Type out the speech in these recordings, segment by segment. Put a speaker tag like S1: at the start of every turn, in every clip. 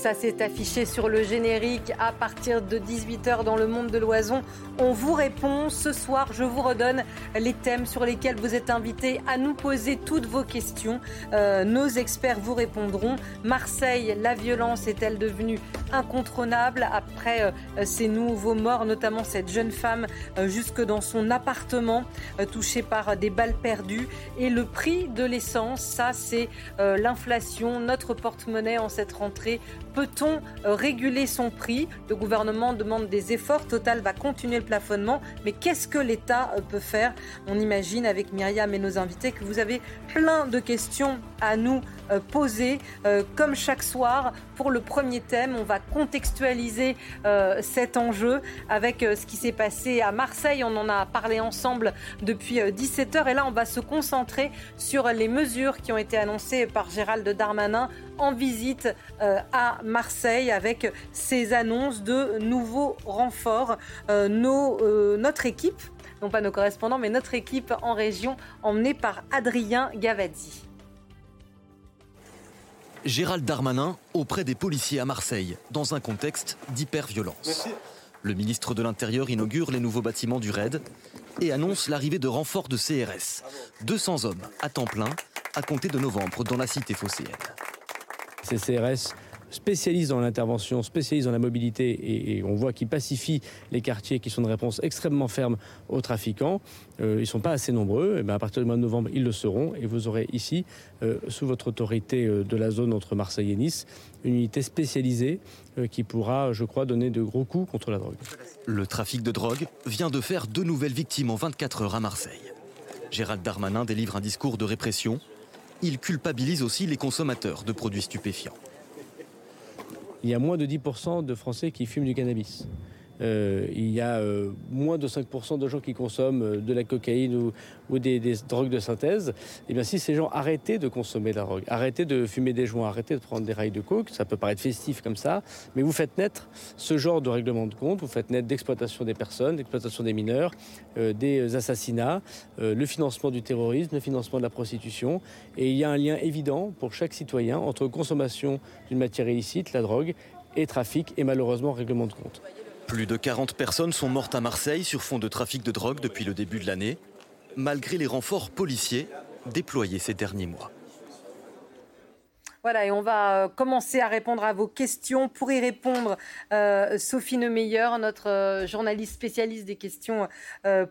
S1: Ça s'est affiché sur le générique à partir de 18h dans le monde de l'oison. On vous répond ce soir. Je vous redonne les thèmes sur lesquels vous êtes invités à nous poser toutes vos questions. Euh, nos experts vous répondront. Marseille, la violence est-elle devenue incontrôlable après euh, ces nouveaux morts, notamment cette jeune femme euh, jusque dans son appartement touchée par des balles perdues Et le prix de l'essence, ça c'est l'inflation, notre porte-monnaie en cette rentrée Peut-on euh, réguler son prix? Le gouvernement demande des efforts. Total va continuer le plafonnement. Mais qu'est-ce que l'État euh, peut faire? On imagine avec Myriam et nos invités que vous avez plein de questions à nous euh, poser. Comme chaque soir, pour le premier thème, on va contextualiser cet enjeu avec ce qui s'est passé à Marseille. On en a parlé ensemble depuis 17h. Et là, on va se concentrer sur les mesures qui ont été annoncées par Gérald Darmanin en visite à Marseille avec ces annonces de nouveaux renforts. Euh, nos, euh, notre équipe, non pas nos correspondants, mais notre équipe en région, emmenée par Adrien Gavadi.
S2: Gérald Darmanin auprès des policiers à Marseille, dans un contexte d'hyperviolence. Le ministre de l'Intérieur inaugure les nouveaux bâtiments du RAID et annonce l'arrivée de renforts de CRS. 200 hommes à temps plein à compter de novembre dans la cité phocéenne.
S3: Ces CRS spécialisent dans l'intervention, spécialisent dans la mobilité et, on voit qu'ils pacifient les quartiers qui sont de réponse extrêmement ferme aux trafiquants. Euh, ils ne sont pas assez nombreux. Et bien à partir du mois de novembre, ils le seront. Et vous aurez ici, euh, sous votre autorité euh, de la zone entre Marseille et Nice, une unité spécialisée qui pourra, je crois, donner de gros coups contre la drogue.
S2: Le trafic de drogue vient de faire deux nouvelles victimes en 24 heures à Marseille. Gérald Darmanin délivre un discours de répression. Il culpabilise aussi les consommateurs de produits stupéfiants
S3: il y a moins de 10% de Français qui fument du cannabis. Euh, il y a euh, moins de 5% de gens qui consomment euh, de la cocaïne ou, des, drogues de synthèse. Et eh bien si ces gens arrêtaient de consommer de la drogue, arrêtaient de fumer des joints, arrêtaient de prendre des rails de coke, ça peut paraître festif comme ça, mais vous faites naître ce genre de règlement de compte, vous faites naître d'exploitation des personnes, d'exploitation des mineurs, des assassinats, le financement du terrorisme, le financement de la prostitution. Et il y a un lien évident pour chaque citoyen entre consommation d'une matière illicite, la drogue, et trafic et malheureusement règlement de compte.
S2: Plus de 40 personnes sont mortes à Marseille sur fond de trafic de drogue depuis le début de l'année, malgré les renforts policiers déployés ces derniers mois.
S1: Voilà, et on va euh, commencer à répondre à vos questions. Pour y répondre, euh, Sophie Neumeyer, notre euh, journaliste spécialiste des questions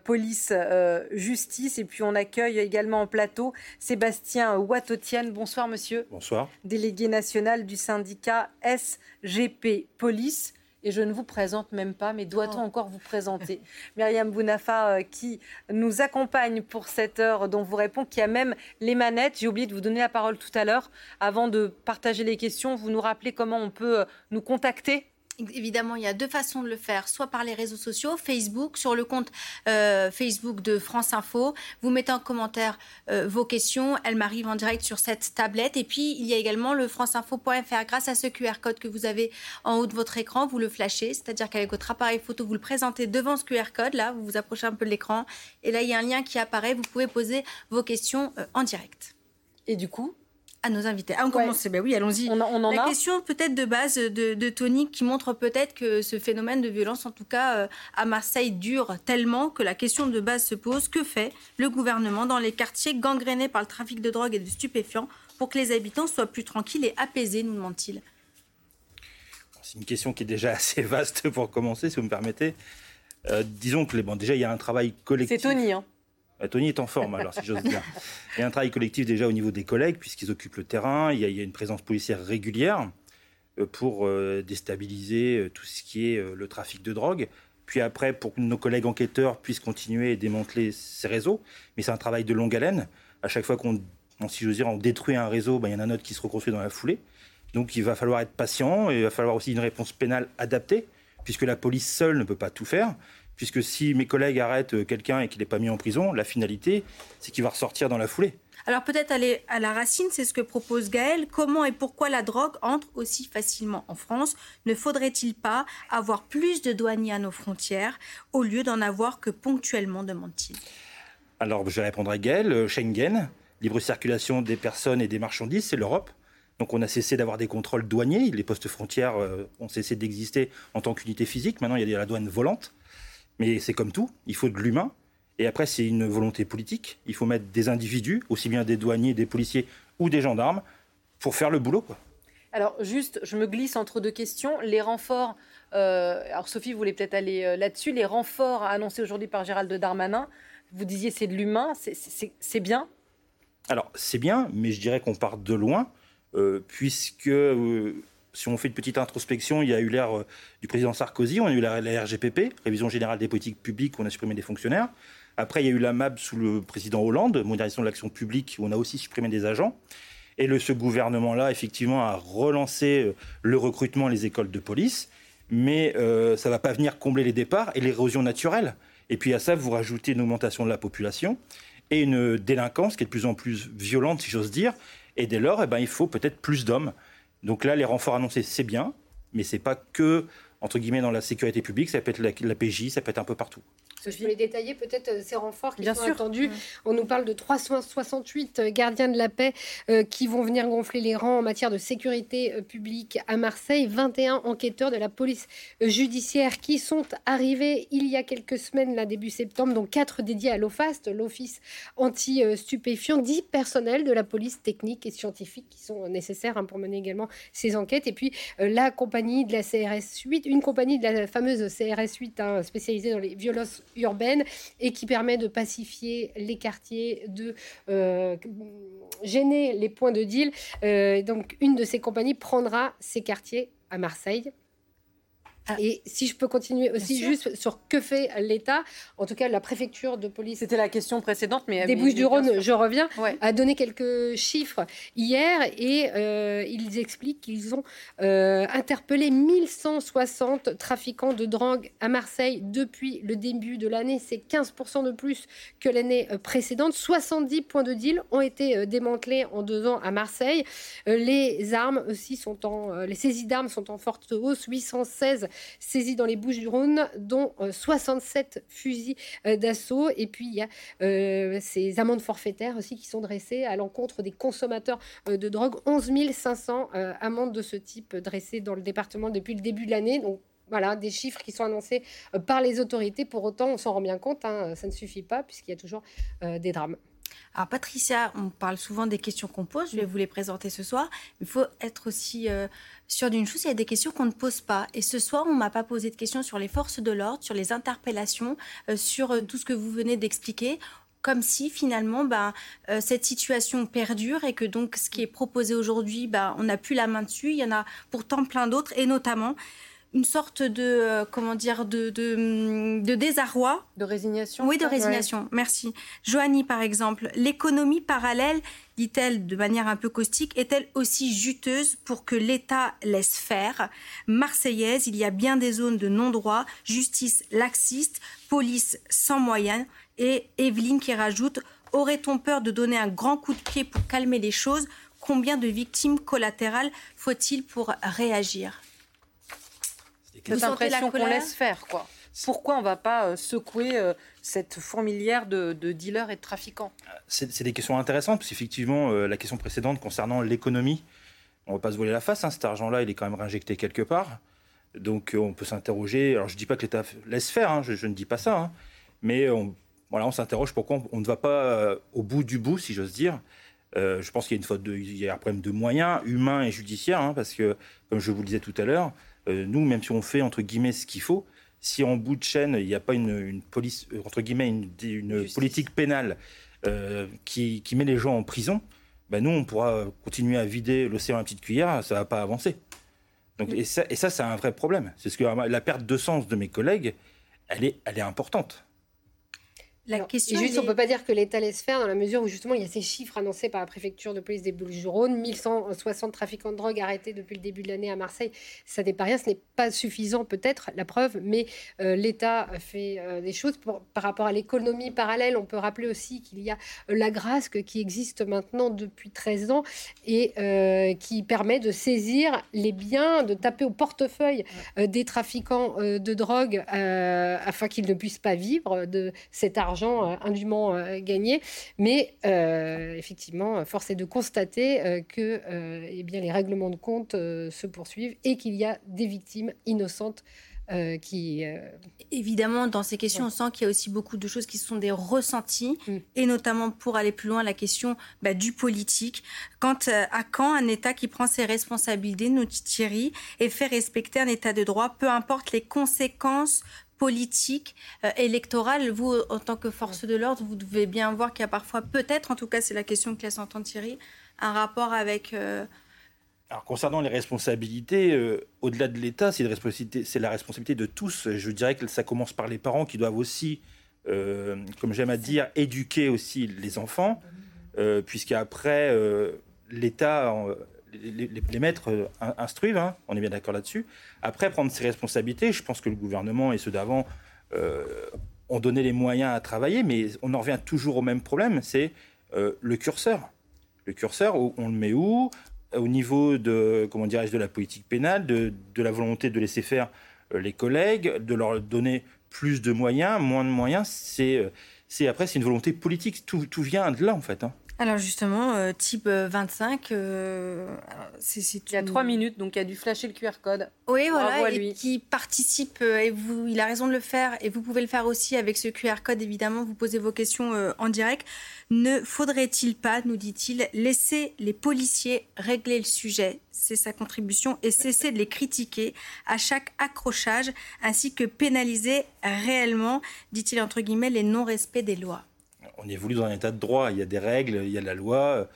S1: police-justice. et puis on accueille également en plateau Sébastien Ouattotienne. Bonsoir monsieur.
S4: Bonsoir.
S1: Délégué national du syndicat SGP Police et je ne vous présente même pas, mais doit-on encore vous présenter Myriam Bounafa euh, qui nous accompagne pour cette heure dont vous répond, qui a même les manettes. J'ai oublié de vous donner la parole tout à l'heure. Avant de partager les questions, vous nous rappelez comment on peut euh, nous contacter
S5: Évidemment, il y a deux façons de le faire, soit par les réseaux sociaux, Facebook, sur le compte euh, Facebook de France Info. Vous mettez en commentaire euh, vos questions, elles m'arrivent en direct sur cette tablette. Et puis, il y a également le franceinfo.fr. Grâce à ce QR code que vous avez en haut de votre écran, vous le flashez, c'est-à-dire qu'avec votre appareil photo, vous le présentez devant ce QR code. Là, vous vous approchez un peu de l'écran. Et là, il y a un lien qui apparaît. Vous pouvez poser vos questions euh, en direct.
S1: Et du coup,
S5: à nos invités. Ah, on commence. Ben oui, allons-y.
S1: On, on, en
S5: La question peut-être de base de, Tony qui montre peut-être que ce phénomène de violence, en tout cas euh, à Marseille, dure tellement que la question de base se pose. Que fait le gouvernement dans les quartiers gangrénés par le trafic de drogue et de stupéfiants pour que les habitants soient plus tranquilles et apaisés, nous demande-t-il
S4: C'est une question qui est déjà assez vaste pour commencer, si vous me permettez. Euh, disons que les, bon, déjà, il y a un travail collectif.
S1: C'est Tony, hein
S4: euh, Tony est en forme, alors, si j'ose dire. Il y a un travail collectif déjà au niveau des collègues, puisqu'ils occupent le terrain. Il y, a, une présence policière régulière euh, pour euh, déstabiliser tout ce qui est le trafic de drogue. Puis après, pour que nos collègues enquêteurs puissent continuer et démanteler ces réseaux. Mais c'est un travail de longue haleine. À chaque fois qu'on, si j'ose dire, on détruit un réseau, ben, il y en a un autre qui se reconstruit dans la foulée. Donc il va falloir être patient et il va falloir aussi une réponse pénale adaptée, puisque la police seule ne peut pas tout faire puisque si mes collègues arrêtent quelqu'un et qu'il n'est pas mis en prison, la finalité, c'est qu'il va ressortir dans la foulée.
S5: Alors peut-être aller à la racine, c'est ce que propose Gaël. Comment et pourquoi la drogue entre aussi facilement en France? Ne faudrait-il pas avoir plus de douaniers à nos frontières au lieu d'en avoir que ponctuellement, demande-t-il?
S4: Alors je à Gaël. Schengen, libre circulation des personnes et des marchandises, c'est l'Europe. Donc on a cessé d'avoir des contrôles douaniers, les postes frontières euh, ont cessé d'exister en tant qu'unité physique. Maintenant, il y a la douane volante. Mais c'est comme tout, il faut de l'humain. Et après, c'est une volonté politique. Il faut mettre des individus, aussi bien des douaniers, des policiers ou des gendarmes, pour faire le boulot. Quoi.
S1: Alors juste, je me glisse entre deux questions. Les renforts, euh, alors Sophie voulait peut-être aller euh, là-dessus, les renforts annoncés aujourd'hui par Gérald Darmanin, vous disiez c'est de l'humain, c'est bien?
S4: Alors c'est bien, mais je dirais qu'on part de loin. Euh, puisque euh, si on fait une petite introspection, il y a eu l'ère euh, du président Sarkozy, on a eu la, RGPP, Révision générale des politiques publiques, où on a supprimé des fonctionnaires. Après, il y a eu la MAB sous le président Hollande, modernisation de l'action publique, où on a aussi supprimé des agents. Et ce gouvernement-là, effectivement, a relancé le recrutement les écoles de police, mais ça ne va pas venir combler les départs et l'érosion naturelle. Et puis à ça, vous rajoutez une augmentation de la population et une délinquance qui est de plus en plus violente, si j'ose dire, et dès lors, eh ben, il faut peut-être plus d'hommes. Donc là, les renforts annoncés, c'est bien, mais ce n'est pas que, entre guillemets, dans la sécurité publique, ça peut être la, la PJ, ça peut être un peu partout.
S6: Je voulais détailler peut-être euh, ces renforts qui sont attendus. Mmh. On nous parle de 368 euh, gardiens de la paix euh, qui vont venir gonfler les rangs en matière de sécurité publique à Marseille. 21 enquêteurs de la police judiciaire qui sont arrivés il y a quelques semaines, là, début septembre, dont 4 dédiés à l'OFAST, l'Office anti-stupéfiant, 10 personnels de la police technique et scientifique qui sont nécessaires hein, pour mener également ces enquêtes. Et puis la compagnie de la CRS 8, une compagnie de la fameuse CRS 8 hein, spécialisée dans les violences urbaine et qui permet de pacifier les quartiers, de euh, gêner les points de deal. Euh, donc une de ces compagnies prendra ces quartiers à Marseille ah. Et si je peux continuer aussi juste sur que fait l'État, en tout cas la préfecture de police.
S1: C'était la question précédente, mais
S6: des Bouches-du-Rhône, je reviens, a donné quelques chiffres hier et euh, ils expliquent qu'ils ont euh, interpellé 1160 trafiquants de drogue à Marseille depuis le début de l'année. C'est 15% de plus que l'année euh, précédente. 70 points de deal ont été démantelés en deux ans à Marseille. les armes aussi sont en, les saisies d'armes sont en forte hausse. 816 saisis dans les Bouches-du-Rhône, dont 67 euh, fusils euh, d'assaut. Et puis, il y a euh, ces amendes forfaitaires aussi qui sont dressées à l'encontre des consommateurs de drogue. 11 500 amendes de ce type dressées dans le département depuis le début de l'année. Donc, voilà, des chiffres qui sont annoncés par les autorités. Pour autant, on s'en rend bien compte, hein, ça ne suffit pas puisqu'il y a toujours des drames.
S5: Alors Patricia, on parle souvent des questions qu'on pose, je vais vous les présenter ce soir. Il faut être aussi euh, sûr d'une chose, il y a des questions qu'on ne pose pas. Et ce soir, on m'a pas posé de questions sur les forces de l'ordre, sur les interpellations, euh, sur euh, tout ce que vous venez d'expliquer comme si finalement ben, cette situation perdure et que donc ce qui est proposé aujourd'hui, ben, on n'a plus la main dessus. Il y en a pourtant plein d'autres et notamment une sorte de euh, comment dire de, de, désarroi.
S1: De résignation
S5: oui de résignation merci. Joanie par exemple l'économie parallèle dit-elle de manière un peu caustique est-elle aussi juteuse pour que l'État laisse faire? Marseillaise il y a bien des zones de non-droit justice laxiste police sans moyens. Et Evelyne qui rajoute aurait-on peur de donner un grand coup de pied pour calmer les choses? Combien de victimes collatérales faut-il pour réagir?
S1: Cette impression qu'on laisse faire, quoi. Pourquoi on ne va pas euh, secouer euh, cette fourmilière de, dealers et de trafiquants?
S4: C'est des questions intéressantes, parce qu'effectivement, euh, la question précédente concernant l'économie, on ne va pas se voiler la face, hein, cet argent-là, il est quand même réinjecté quelque part. Donc on peut s'interroger, alors je ne dis pas que l'État laisse faire, hein, je, ne dis pas ça, hein, mais on, voilà, on s'interroge pourquoi on, ne va pas au bout du bout, si j'ose dire. je pense qu'il y a une faute de, il y a un problème de moyens humains et judiciaires, parce que, comme je vous le disais tout à l'heure, nous, même si on fait entre guillemets ce qu'il faut, si en bout de chaîne il n'y a pas une, police euh, entre guillemets une, politique pénale euh, qui, met les gens en prison, ben nous on pourra continuer à vider l'océan à petite cuillère, ça va pas avancer. Donc, et ça, et ça c'est un vrai problème. C'est ce que la perte de sens de mes collègues, elle est, elle est importante.
S6: La question juste, on ne peut pas dire que l'État laisse faire dans la mesure où justement il y a ces chiffres annoncés par la préfecture de police des Bouches-du-Rhône, 1160 trafiquants de drogue arrêtés depuis le début de l'année à Marseille. Ça n'est pas rien, ce n'est pas suffisant peut-être, la preuve, mais euh, l'État fait euh, des choses par rapport à l'économie parallèle. On peut rappeler aussi qu'il y a euh, la Grasque qui existe maintenant depuis 13 ans et qui permet de saisir les biens, de taper au portefeuille des trafiquants de drogue afin qu'ils ne puissent pas vivre de cet argent argent euh, indûment euh, gagné. Mais euh, effectivement, force est de constater que eh bien, les règlements de compte se poursuivent et qu'il y a des victimes innocentes. qui,
S5: Évidemment, dans ces questions, on sent qu'il y a aussi beaucoup de choses qui sont des ressentis, mm. et notamment pour aller plus loin, la question bah, du politique. Quand, à quand un État qui prend ses responsabilités, nous Thierry, et fait respecter un État de droit, peu importe les conséquences politique euh, électorale. Vous, en tant que force de l'ordre, vous devez bien voir qu'il y a parfois, peut-être, en tout cas, c'est la question que laisse entendre Thierry, un rapport avec. Euh,
S4: Alors, concernant les responsabilités, euh, au-delà de l'État, c'est, la responsabilité de tous. Je dirais que ça commence par les parents qui doivent aussi, comme j'aime à dire, éduquer aussi les enfants, puisqu'après, l'État les, maîtres euh, instruisent, hein, on est bien d'accord là-dessus. Après, prendre ses responsabilités, je pense que le gouvernement et ceux d'avant euh, ont donné les moyens à travailler, mais on en revient toujours au même problème, c'est euh, le curseur. Le curseur, on le met où? Au niveau de, comment dirais-je, de la politique pénale, de, la volonté de laisser faire les collègues, de leur donner plus de moyens, moins de moyens, c'est, après, c'est une volonté politique. Tout, tout vient de là, en fait. Hein.
S5: Alors justement, euh, type 25, euh, euh,
S1: c'est, il y a trois minutes, donc il a dû flasher le QR code.
S5: Oui, voilà, et qui participe, et vous, il a raison de le faire, et vous pouvez le faire aussi avec ce QR code, évidemment, vous posez vos questions en direct. Ne faudrait-il pas, nous dit-il, laisser les policiers régler le sujet? C'est sa contribution, et cesser de les critiquer à chaque accrochage, ainsi que pénaliser réellement, dit-il entre guillemets, les non-respects des lois
S4: on évolue dans un état de droit. Il y a des règles, il y a la loi.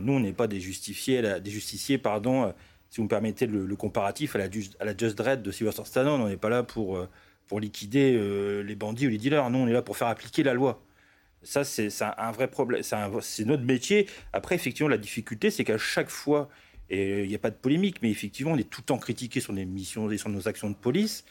S4: Nous, on n'est pas des justiciers, des justiciers, pardon. Si vous me permettez le, comparatif à la, à la, Just Dread de Sylvester Stallone, on n'est pas là pour, euh, pour liquider euh, les bandits ou les dealers. Nous, on est là pour faire appliquer la loi. Ça, c'est un, vrai problème. C'est notre métier. Après, effectivement, la difficulté, c'est qu'à chaque fois, et il n'y a pas de polémique, mais effectivement, on est tout le temps critiqué sur nos missions et sur nos actions de police.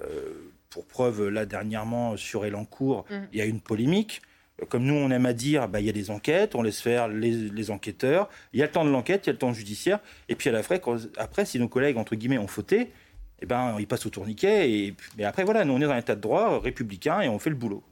S4: Euh, pour preuve, là, dernièrement, sur Elancourt, mmh. il y a une polémique comme nous on aime à dire, bah, il y a des enquêtes, on laisse faire les, enquêteurs, il y a le temps de l'enquête, il y a le temps judiciaire, et puis à la fin, après, si nos collègues, entre guillemets, ont fauté, eh ben, ils passent au tourniquet, et, après, voilà, nous on est dans un état de droit républicain et on fait le boulot.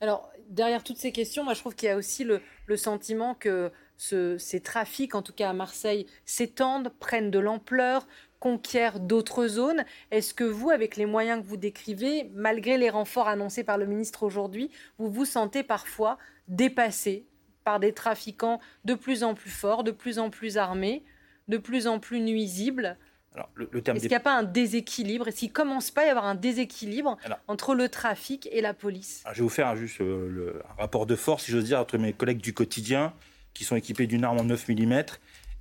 S1: Alors, derrière toutes ces questions, moi je trouve qu'il y a aussi le, sentiment que ces trafics, en tout cas à Marseille, s'étendent, prennent de l'ampleur, conquiert d'autres zones. Est-ce que vous, avec les moyens que vous décrivez, malgré les renforts annoncés par le ministre aujourd'hui, vous vous sentez parfois dépassé par des trafiquants de plus en plus forts, de plus en plus armés, de plus en plus nuisibles? Est-ce qu'il n'y a pas un déséquilibre? Est-ce qu'il ne commence pas à y avoir un déséquilibre entre le trafic et la police?
S4: Je vais vous faire juste euh, le, un rapport de force, si j'ose dire, entre mes collègues du quotidien qui sont équipés d'une arme en 9 mm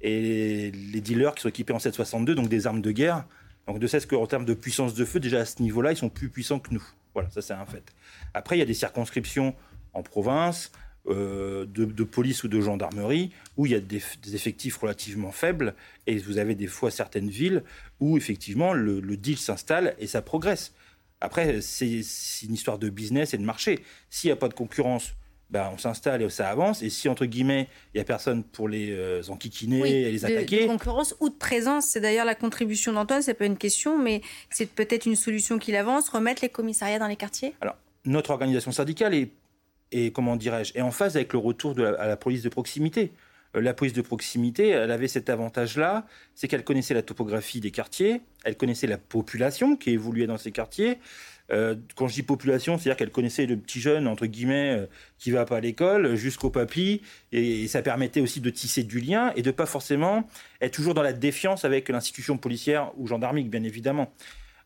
S4: et les dealers qui sont équipés en 7,62, donc des armes de guerre. Donc de ce qu'en termes de puissance de feu, déjà à ce niveau-là, ils sont plus puissants que nous. Voilà, ça c'est un fait. Après, il y a des circonscriptions en province, euh, de, police ou de gendarmerie, où il y a des, effectifs relativement faibles, et vous avez des fois certaines villes où effectivement le, le deal s'installe et ça progresse. Après, c'est une histoire de business et de marché. S'il n'y a pas de concurrence, ben, on s'installe et ça avance. Et si, entre guillemets, il n'y a personne pour les euh, enquiquiner et les attaquer.
S5: De concurrence ou de présence, c'est d'ailleurs la contribution d'Antoine, c'est pas une question, mais c'est peut-être une solution qu'il avance, remettre les commissariats dans les quartiers
S4: Alors, notre organisation syndicale est, est comment dirais-je, est en phase avec le retour de à la police de proximité. Euh, la police de proximité, elle avait cet avantage-là, c'est qu'elle connaissait la topographie des quartiers, elle connaissait la population qui évoluait dans ces quartiers, euh, quand je dis population, c'est-à-dire qu'elle connaissait le petit jeune, entre guillemets, euh, qui va pas à l'école, jusqu'au papy, et, ça permettait aussi de tisser du lien et de pas forcément être toujours dans la défiance avec l'institution policière ou gendarmique, bien évidemment.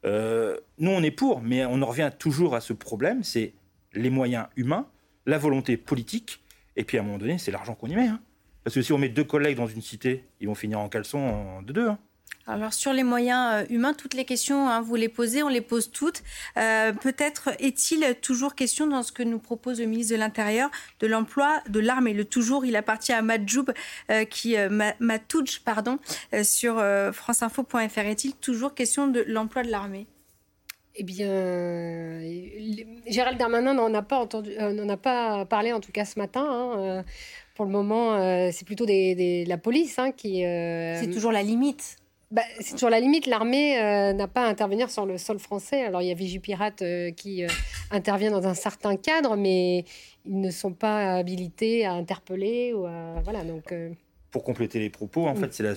S4: Euh, nous, on est pour, mais on en revient toujours à ce problème, c'est les moyens humains, la volonté politique, et puis à un moment donné, c'est l'argent qu'on y met. Hein. Parce que si on met deux collègues dans une cité, ils vont finir en caleçon de deux.
S5: Alors sur les moyens euh, humains, toutes les questions, hein, vous les posez, on les pose toutes. Euh, peut-être est-il toujours question dans ce que nous propose le ministre de l'Intérieur de l'emploi de l'armée. Le toujours, il appartient à Madjoub, euh, qui Matouj, pardon, sur franceinfo.fr. Est-il toujours question de l'emploi de l'armée?
S6: Eh bien, Gérald Darmanin n'en a pas entendu, n'en a pas parlé en tout cas ce matin. Hein, pour le moment, c'est plutôt des, la police hein, qui.
S5: c'est toujours la limite.
S6: Bah, c'est toujours la limite. L'armée euh, n'a pas à intervenir sur le sol français. Alors, il y a Vigipirate euh, qui euh, intervient dans un certain cadre, mais ils ne sont pas habilités à interpeller. Ou Voilà, donc,
S4: Pour compléter les propos, en fait, c'est la,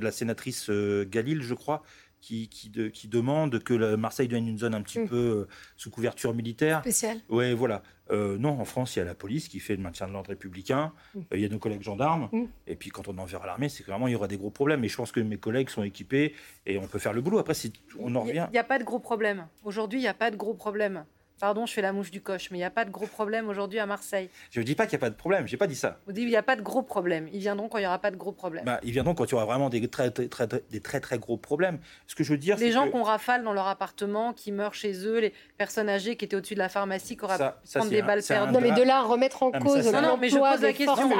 S4: la, sénatrice Galil, je crois, qui, qui, qui, demande que Marseille devienne une zone un petit mm. peu sous couverture militaire.
S5: Spéciale.
S4: Oui, voilà. Euh, non, en France, il y a la police qui fait le maintien de l'ordre républicain. Mm. Euh, il y a nos collègues gendarmes. Mm. Et puis, quand on enverra l'armée, c'est vraiment il y aura des gros problèmes. Et je pense que mes collègues sont équipés et on peut faire le boulot. Après, si on en revient.
S1: Il n'y a, pas de gros problèmes. Aujourd'hui, il n'y a pas de gros problèmes. Pardon, je fais la mouche du coche, mais il n'y a pas de gros problème aujourd'hui à Marseille.
S4: Je ne dis pas qu'il n'y a pas de problème, je n'ai pas dit ça.
S1: Vous dites qu'il n'y a pas de gros problème. Ils viendront quand il n'y aura pas de gros problèmes.
S4: Bah, ils viendront quand il y aura vraiment des très très, très, des très, très gros problèmes. Ce que je veux dire,
S1: Les gens qu'on rafale dans leur appartement, qui meurent chez eux, les personnes âgées qui étaient au-dessus de la pharmacie, qui auraient prendre des balles perdues.
S6: Non, mais de là remettre en cause
S1: non, non, mais je pose la question.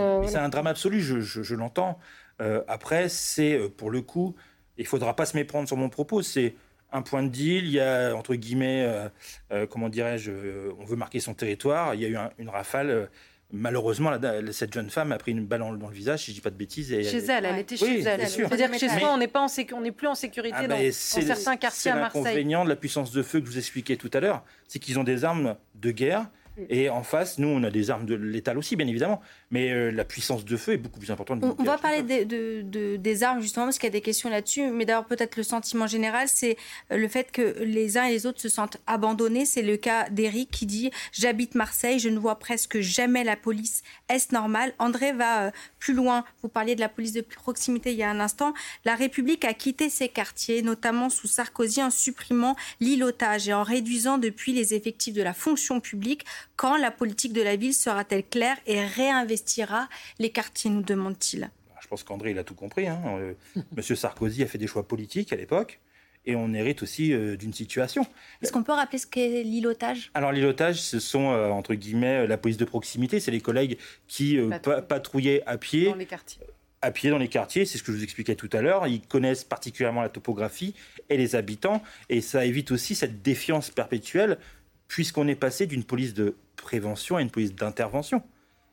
S6: Euh,
S4: c'est un drame absolu, je, je, l'entends. Euh, après, c'est euh, pour le coup, il ne faudra pas se méprendre sur mon propos, c'est un point de deal, il y a, entre guillemets, euh, euh, comment dirais-je, euh, on veut marquer son territoire, il y a eu une rafale. Malheureusement, cette jeune femme a pris une balle dans, le visage, si je dis pas de bêtises.
S1: chez elle, elle était chez elle. C'est-à-dire que chez soi, on n'est pas on n'est plus en sécurité ah, dans, dans certains quartiers à Marseille.
S4: C'est l'inconvénient de la puissance de feu que je vous expliquais tout à l'heure, c'est qu'ils ont des armes de guerre et en face, nous, on a des armes de létales aussi, bien évidemment. Mais euh, la puissance de feu est beaucoup plus importante.
S5: On, va parler de, des armes, justement, parce qu'il y a des questions là-dessus. Mais d'abord, peut-être le sentiment général, c'est euh, le fait que les uns et les autres se sentent abandonnés. C'est le cas d'Éric qui dit J'habite Marseille, je ne vois presque jamais la police. Est-ce normal? André va euh, plus loin. Vous parliez de la police de proximité il y a un instant. La République a quitté ses quartiers, notamment sous Sarkozy, en supprimant l'îlotage et en réduisant depuis les effectifs de la fonction publique quand la politique de la ville sera-t-elle claire et les quartiers, nous demande-t-il
S4: Je pense qu'André, il a tout compris. Hein. Euh, Monsieur Sarkozy a fait des choix politiques à l'époque et on hérite aussi euh, d'une situation.
S5: Est-ce qu'on peut rappeler ce qu'est l'îlotage?
S4: Alors l'îlotage, ce sont euh, entre guillemets la police de proximité, c'est les collègues qui patrouillaient à pied.
S1: Dans les quartiers.
S4: À pied dans les quartiers, c'est ce que je vous expliquais tout à l'heure. Ils connaissent particulièrement la topographie et les habitants, et ça évite aussi cette défiance perpétuelle puisqu'on est passé d'une police de prévention à une police d'intervention.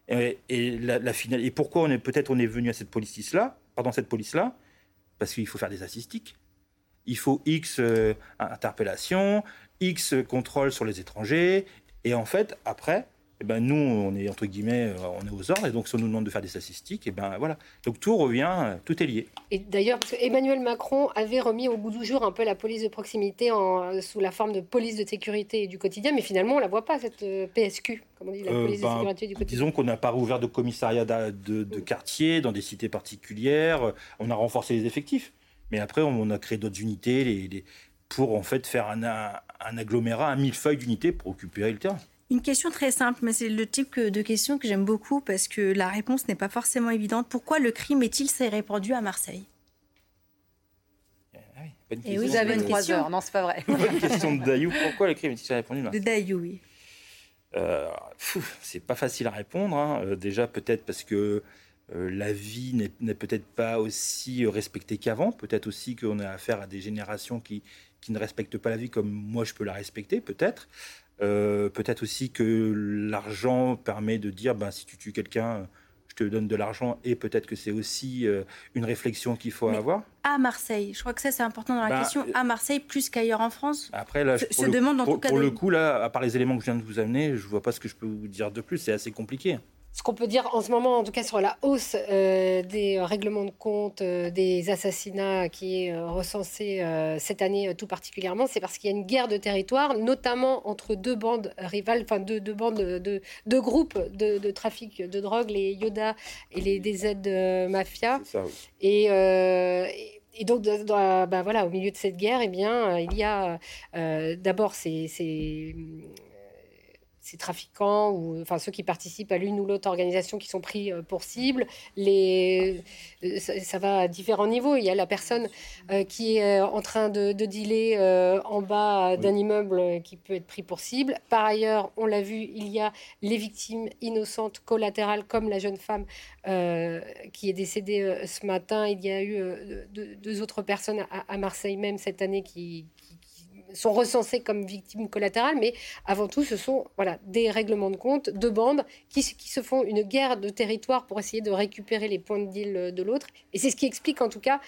S4: Et, la, finale, et pourquoi on est peut-être on est venu à cette police-là, pardon, cette police-là, parce qu'il faut faire des statistiques. Il faut X euh, interpellations, X contrôles sur les étrangers, et en fait, après, eh ben nous, on est entre guillemets, euh, on est aux ordres, et donc si on nous demande de faire des statistiques, et eh ben voilà. Donc tout revient, tout est lié.
S6: Et d'ailleurs, Emmanuel Macron avait remis au bout du jour un peu la police de proximité en, sous la forme de police de sécurité du quotidien, mais finalement, on la voit pas cette euh, PSQ, comme on dit, la euh, police de ben, sécurité du quotidien.
S4: Disons qu'on n'a pas rouvert de commissariat de, quartier dans des cités particulières. On a renforcé les effectifs, mais après, on a créé d'autres unités les, pour en fait faire un, un agglomérat, un millefeuille d'unités pour occuper le terrain.
S5: Une question très simple, mais c'est le type de question que j'aime beaucoup parce que la réponse n'est pas forcément évidente. Pourquoi le crime est-il s'est répandu à Marseille?
S1: Ah oui, Et oui, vous avez une trois heures. Non, c'est pas vrai.
S4: Bonne question de Dayou. Pourquoi le crime est-il répandu à Marseille?
S5: De Dayou, oui.
S4: Euh, c'est pas facile à répondre. Hein. Euh, déjà, peut-être parce que euh, la vie n'est peut-être pas aussi respectée qu'avant. Peut-être aussi qu'on a affaire à des générations qui, qui ne respectent pas la vie comme moi je peux la respecter, peut-être. Euh, peut-être aussi que l'argent permet de dire, ben, si tu tues quelqu'un, je te donne de l'argent, et peut-être que c'est aussi euh, une réflexion qu'il faut avoir.
S5: À Marseille, je crois que ça c'est important dans la ben, question. À Marseille plus qu'ailleurs en France.
S4: Après, là,
S5: je, demande en
S4: pour,
S5: tout cas
S4: pour le coup, là, à part les éléments que je viens de vous amener, je vois pas ce que je peux vous dire de plus. C'est assez compliqué
S6: ce qu'on peut dire en ce moment, en tout cas sur la hausse euh, des règlements de compte, euh, des assassinats qui est euh, recensée cette année tout particulièrement, c'est parce qu'il y a une guerre de territoire, notamment entre deux bandes rivales, enfin deux, deux bandes, de, deux groupes de, trafic de drogue, les Yoda et les DZ Mafia. et, et donc, bah, voilà, au milieu de cette guerre, eh bien, il y a d'abord ces, ces trafiquants ou enfin ceux qui participent à l'une ou l'autre organisation qui sont pris pour cible. Les, ça, va à différents niveaux. Il y a la personne qui est en train de, de dealer en bas d'un immeuble qui peut être pris pour cible. Par ailleurs, on l'a vu, il y a les victimes innocentes collatérales comme la jeune femme qui est décédée ce matin. Il y a eu deux, autres personnes à, Marseille même cette année qui, sont recensées comme victimes collatérales, mais avant tout, ce sont voilà, des règlements de compte, de bandes qui, qui se font une guerre de territoire pour essayer de récupérer les points de deal de l'autre. Et c'est ce qui explique en tout cas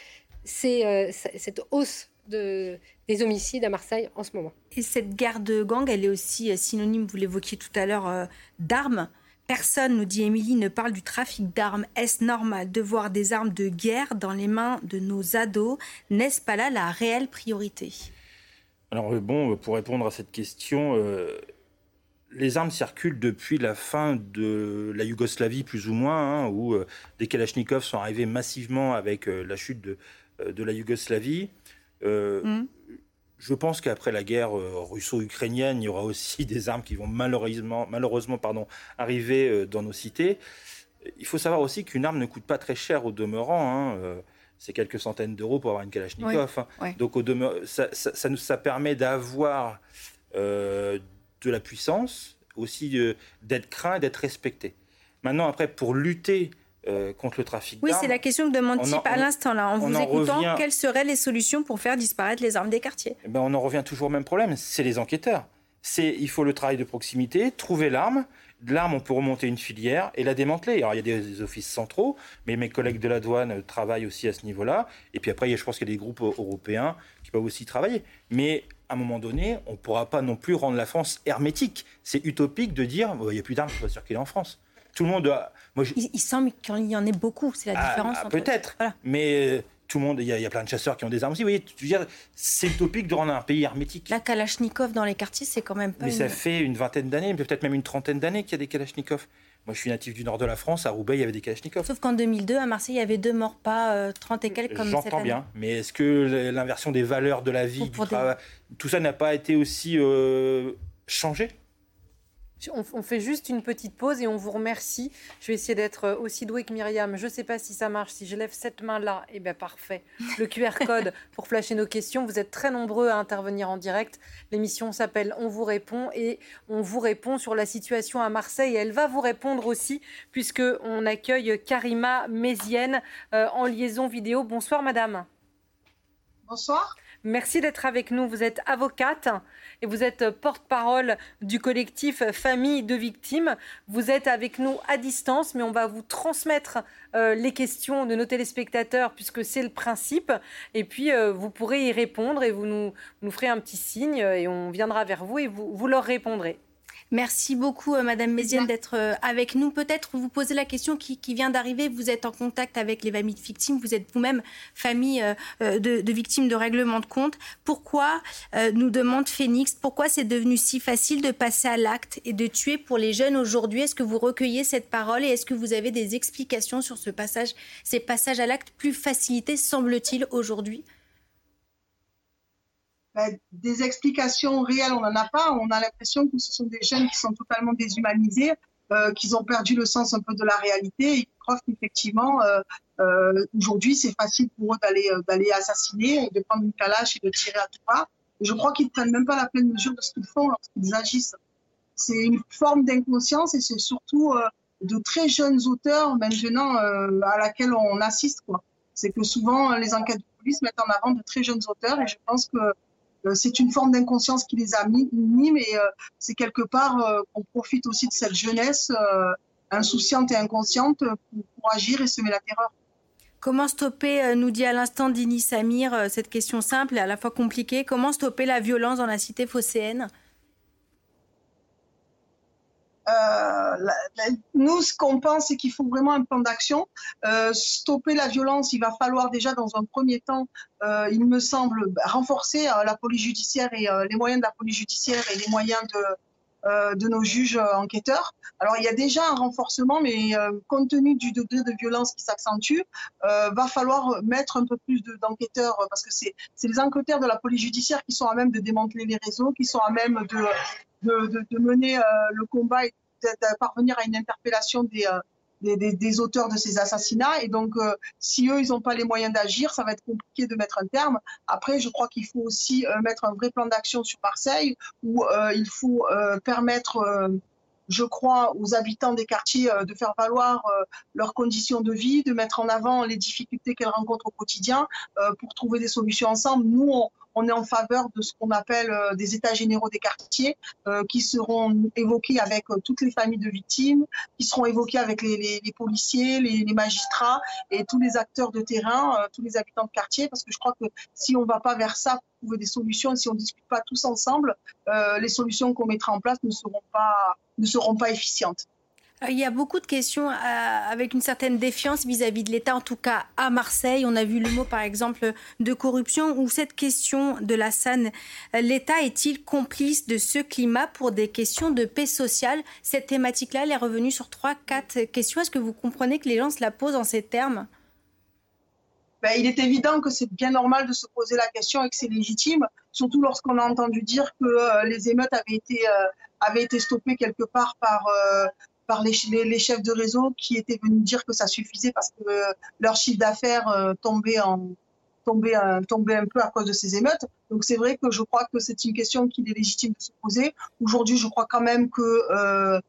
S6: euh, cette hausse de, des homicides à Marseille en ce moment.
S5: Et cette guerre de gang, elle est aussi euh, synonyme, vous l'évoquiez tout à l'heure, euh, d'armes. Personne, nous dit Émilie, ne parle du trafic d'armes. Est-ce normal de voir des armes de guerre dans les mains de nos ados? N'est-ce pas là la réelle priorité?
S4: Alors euh, bon, pour répondre à cette question, euh, les armes circulent depuis la fin de la Yougoslavie, plus ou moins, hein, où euh, des Kalachnikovs sont arrivés massivement avec la chute de, de la Yougoslavie. Mmh je pense qu'après la guerre euh, russo-ukrainienne, il y aura aussi des armes qui vont malheureusement, malheureusement pardon, arriver euh, dans nos cités. Il faut savoir aussi qu'une arme ne coûte pas très cher au demeurant. Hein, euh, c'est quelques centaines d'euros pour avoir une Kalachnikov. Hein. Donc au ça, ça, nous, ça permet d'avoir de la puissance, aussi d'être craint, d'être respecté. Maintenant, après, pour lutter euh, contre le trafic
S5: Oui, c'est la question que demande Tip à l'instant là. En vous écoutant, quelles seraient les solutions pour faire disparaître les armes des quartiers?
S4: Eh ben, On en revient toujours au même problème, c'est les enquêteurs. C'est il faut le travail de proximité, trouver l'arme. De l'arme, on peut remonter une filière et la démanteler. Alors, il y a des, offices centraux, mais mes collègues de la douane travaillent aussi à ce niveau-là. Et puis après, je pense qu'il y a des groupes européens qui peuvent aussi travailler. Mais à un moment donné, on ne pourra pas non plus rendre la France hermétique. C'est utopique de dire il n'y a plus d'armes qui vont circuler en France. Tout le monde doit
S5: il, semble qu'il y en ait beaucoup, c'est la ah, différence.
S4: Ah, peut-être, mais euh, tout le monde, il y, a plein de chasseurs qui ont des armes aussi. Vous voyez, c'est utopique de rendre un pays hermétique.
S5: La Kalachnikov dans les quartiers, c'est quand même pas.
S4: Mais ça fait une vingtaine d'années, peut-être même une trentaine d'années qu'il y a des Kalachnikov. Moi, je suis natif du nord de la France. À Roubaix, il y avait des Kalachnikov.
S5: Sauf qu'en 2002, à Marseille, il y avait deux morts, pas 30 euh, et quelques comme
S4: J'entends bien, mais est-ce que l'inversion des valeurs de la vie, du travail, tout ça n'a pas été aussi euh, changé?
S1: On, fait juste une petite pause et on vous remercie. Je vais essayer d'être euh, aussi douée que Myriam. Je ne sais pas si ça marche. Si je lève cette main-là, eh bien parfait. Le QR code pour flasher nos questions. Vous êtes très nombreux à intervenir en direct. L'émission s'appelle On vous répond et on vous répond sur la situation à Marseille. elle va vous répondre aussi puisque on accueille Karima Mézienne euh, en liaison vidéo. Bonsoir madame.
S7: Bonsoir.
S1: Merci d'être avec nous. Vous êtes avocate et vous êtes porte-parole du collectif Famille de victimes. Vous êtes avec nous à distance, mais on va vous transmettre euh, les questions de nos téléspectateurs puisque c'est le principe. Et puis, euh, vous pourrez y répondre et vous nous, nous ferez un petit signe et on viendra vers vous et vous, vous leur répondrez.
S5: Merci beaucoup, euh, Madame Mézienne, d'être euh, avec nous. Peut-être vous poser la question qui, vient d'arriver. Vous êtes en contact avec les familles de victimes. Vous êtes vous-même famille euh, de, victimes de règlement de compte. Pourquoi, nous demande Phoenix, pourquoi c'est devenu si facile de passer à l'acte et de tuer pour les jeunes aujourd'hui? Est-ce que vous recueillez cette parole et est-ce que vous avez des explications sur ce passage, ces passages à l'acte plus facilités, semble-t-il, aujourd'hui?
S7: Des explications réelles, on n'en a pas. On a l'impression que ce sont des jeunes qui sont totalement déshumanisés, euh, qu'ils ont perdu le sens un peu de la réalité. Ils croient qu'effectivement, euh, euh, aujourd'hui, c'est facile pour eux d'aller assassiner, de prendre une calache et de tirer à tout va. Je crois qu'ils ne prennent même pas la pleine mesure de ce qu'ils font lorsqu'ils agissent. C'est une forme d'inconscience et c'est surtout de très jeunes auteurs maintenant à laquelle on assiste. C'est que souvent, les enquêtes de police mettent en avant de très jeunes auteurs et je pense que c'est une forme d'inconscience qui les a mis, mais euh, c'est quelque part euh, qu'on profite aussi de cette jeunesse insouciante et inconsciente pour, agir et semer la terreur.
S5: Comment stopper, nous dit à l'instant Dini Samir, cette question simple et à la fois compliquée, comment stopper la violence dans la cité phocéenne?
S7: Euh, nous, ce qu'on pense, c'est qu'il faut vraiment un plan d'action. Euh, stopper la violence, il va falloir déjà, dans un premier temps, euh, il me semble, renforcer la police judiciaire et les moyens de la police judiciaire et les moyens de, de nos juges enquêteurs. Alors il y a déjà un renforcement, mais compte tenu du degré de violence qui s'accentue, va falloir mettre un peu plus d'enquêteurs parce que c'est les enquêteurs de la police judiciaire qui sont à même de démanteler les réseaux, qui sont à même de, de, de mener le combat et de, parvenir à une interpellation des des, auteurs de ces assassinats. Et donc, euh, si eux, ils n'ont pas les moyens d'agir, ça va être compliqué de mettre un terme. Après, je crois qu'il faut aussi euh, mettre un vrai plan d'action sur Marseille, où euh, il faut permettre je crois, aux habitants des quartiers de faire valoir leurs conditions de vie, de mettre en avant les difficultés qu'elles rencontrent au quotidien pour trouver des solutions ensemble. Nous, on, on est en faveur de ce qu'on appelle euh, des états généraux des quartiers euh, qui seront évoqués avec euh, toutes les familles de victimes, qui seront évoqués avec les, policiers, les, magistrats et tous les acteurs de terrain, tous les habitants de quartier, parce que je crois que si on ne va pas vers ça pour trouver des solutions, si on ne discute pas tous ensemble, les solutions qu'on mettra en place ne seront pas, ne seront pas efficientes.
S5: Il y a beaucoup de questions euh, avec une certaine défiance vis-à-vis de l'État, en tout cas à Marseille. On a vu le mot, par exemple, de corruption ou cette question de la SAN. L'État est-il complice de ce climat pour des questions de paix sociale? Cette thématique-là, elle est revenue sur trois, quatre questions. Est-ce que vous comprenez que les gens se la posent en ces termes?
S7: Ben, il est évident que c'est bien normal de se poser la question et que c'est légitime, surtout lorsqu'on a entendu dire que euh, les émeutes avaient été, euh, avaient été stoppées quelque part par, par les, chefs de réseau qui étaient venus dire que ça suffisait parce que leur chiffre d'affaires euh, euh, tombait un peu à cause de ces émeutes. Donc c'est vrai que je crois que c'est une question qu'il est légitime de se poser. Aujourd'hui, je crois quand même que euh,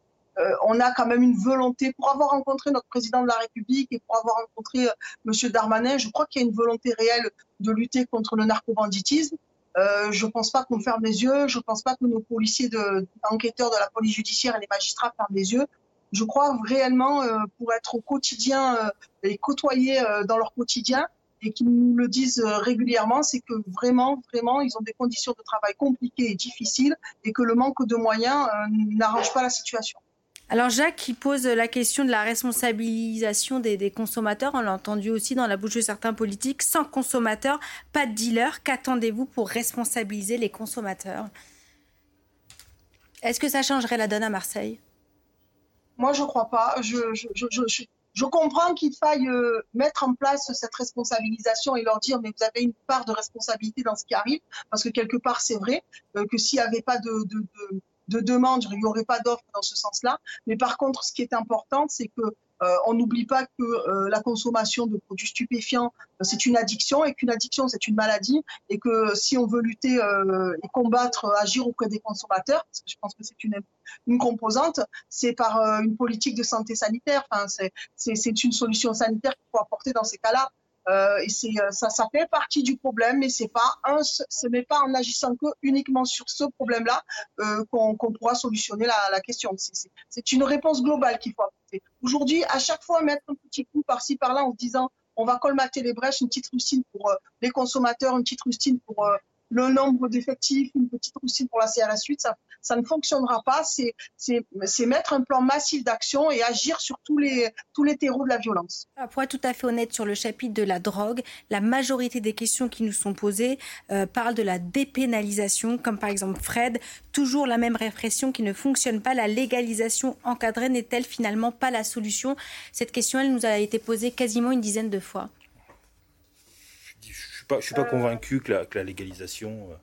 S7: on a quand même une volonté pour avoir rencontré notre président de la République et pour avoir rencontré Monsieur Darmanin. Je crois qu'il y a une volonté réelle de lutter contre le narcobanditisme. Euh, je ne pense pas qu'on ferme les yeux. Je ne pense pas que nos policiers, enquêteurs de la police judiciaire et les magistrats ferment les yeux je crois réellement euh, pour être au quotidien euh, et côtoyer euh, dans leur quotidien et qu'ils nous le disent régulièrement, c'est que vraiment, vraiment, ils ont des conditions de travail compliquées et difficiles et que le manque de moyens n'arrange pas la situation.
S5: Alors Jacques qui pose la question de la responsabilisation des, des consommateurs, on l'a entendu aussi dans la bouche de certains politiques, sans consommateurs, pas de dealer, qu'attendez-vous pour responsabiliser les consommateurs? Est-ce que ça changerait la donne à Marseille?
S7: Moi, je ne crois pas. Je, je, je, je comprends qu'il faille euh, mettre en place cette responsabilisation et leur dire mais vous avez une part de responsabilité dans ce qui arrive parce que quelque part c'est vrai euh, que s'il n'y avait pas de, de, de, de demande, il n'y aurait pas d'offre dans ce sens-là. Mais par contre, ce qui est important, c'est que euh, on n'oublie pas que euh, la consommation de produits stupéfiants, c'est une addiction et qu'une addiction, c'est une maladie et que si on veut lutter et combattre, agir auprès des consommateurs, parce que je pense que c'est une, une composante, c'est par une politique de santé sanitaire. Enfin, c'est une solution sanitaire qu'il faut apporter dans ces cas-là. Euh, et c'est euh, ça, ça fait partie du problème, mais c'est pas un, ce n'est pas en agissant que uniquement sur ce problème-là euh, qu'on pourra solutionner la, la question. C'est une réponse globale qu'il faut apporter. Aujourd'hui, à chaque fois mettre un petit coup par-ci par-là en se disant on va colmater les brèches, une petite rustine pour les consommateurs, une petite rustine pour le nombre d'effectifs, une petite rustine pour la CRS 8, ça, ça ne fonctionnera pas. C'est mettre un plan massif d'action et agir sur tous les, tous les terreaux de la violence.
S5: Ah, pour être tout à fait honnête sur le chapitre de la drogue, la majorité des questions qui nous sont posées euh, parlent de la dépénalisation, comme par exemple Fred, toujours la même répression qui ne fonctionne pas. La légalisation encadrée n'est-elle finalement pas la solution? Cette question, elle nous a été posée quasiment une dizaine de fois.
S4: Je ne suis pas, convaincu que la, légalisation euh,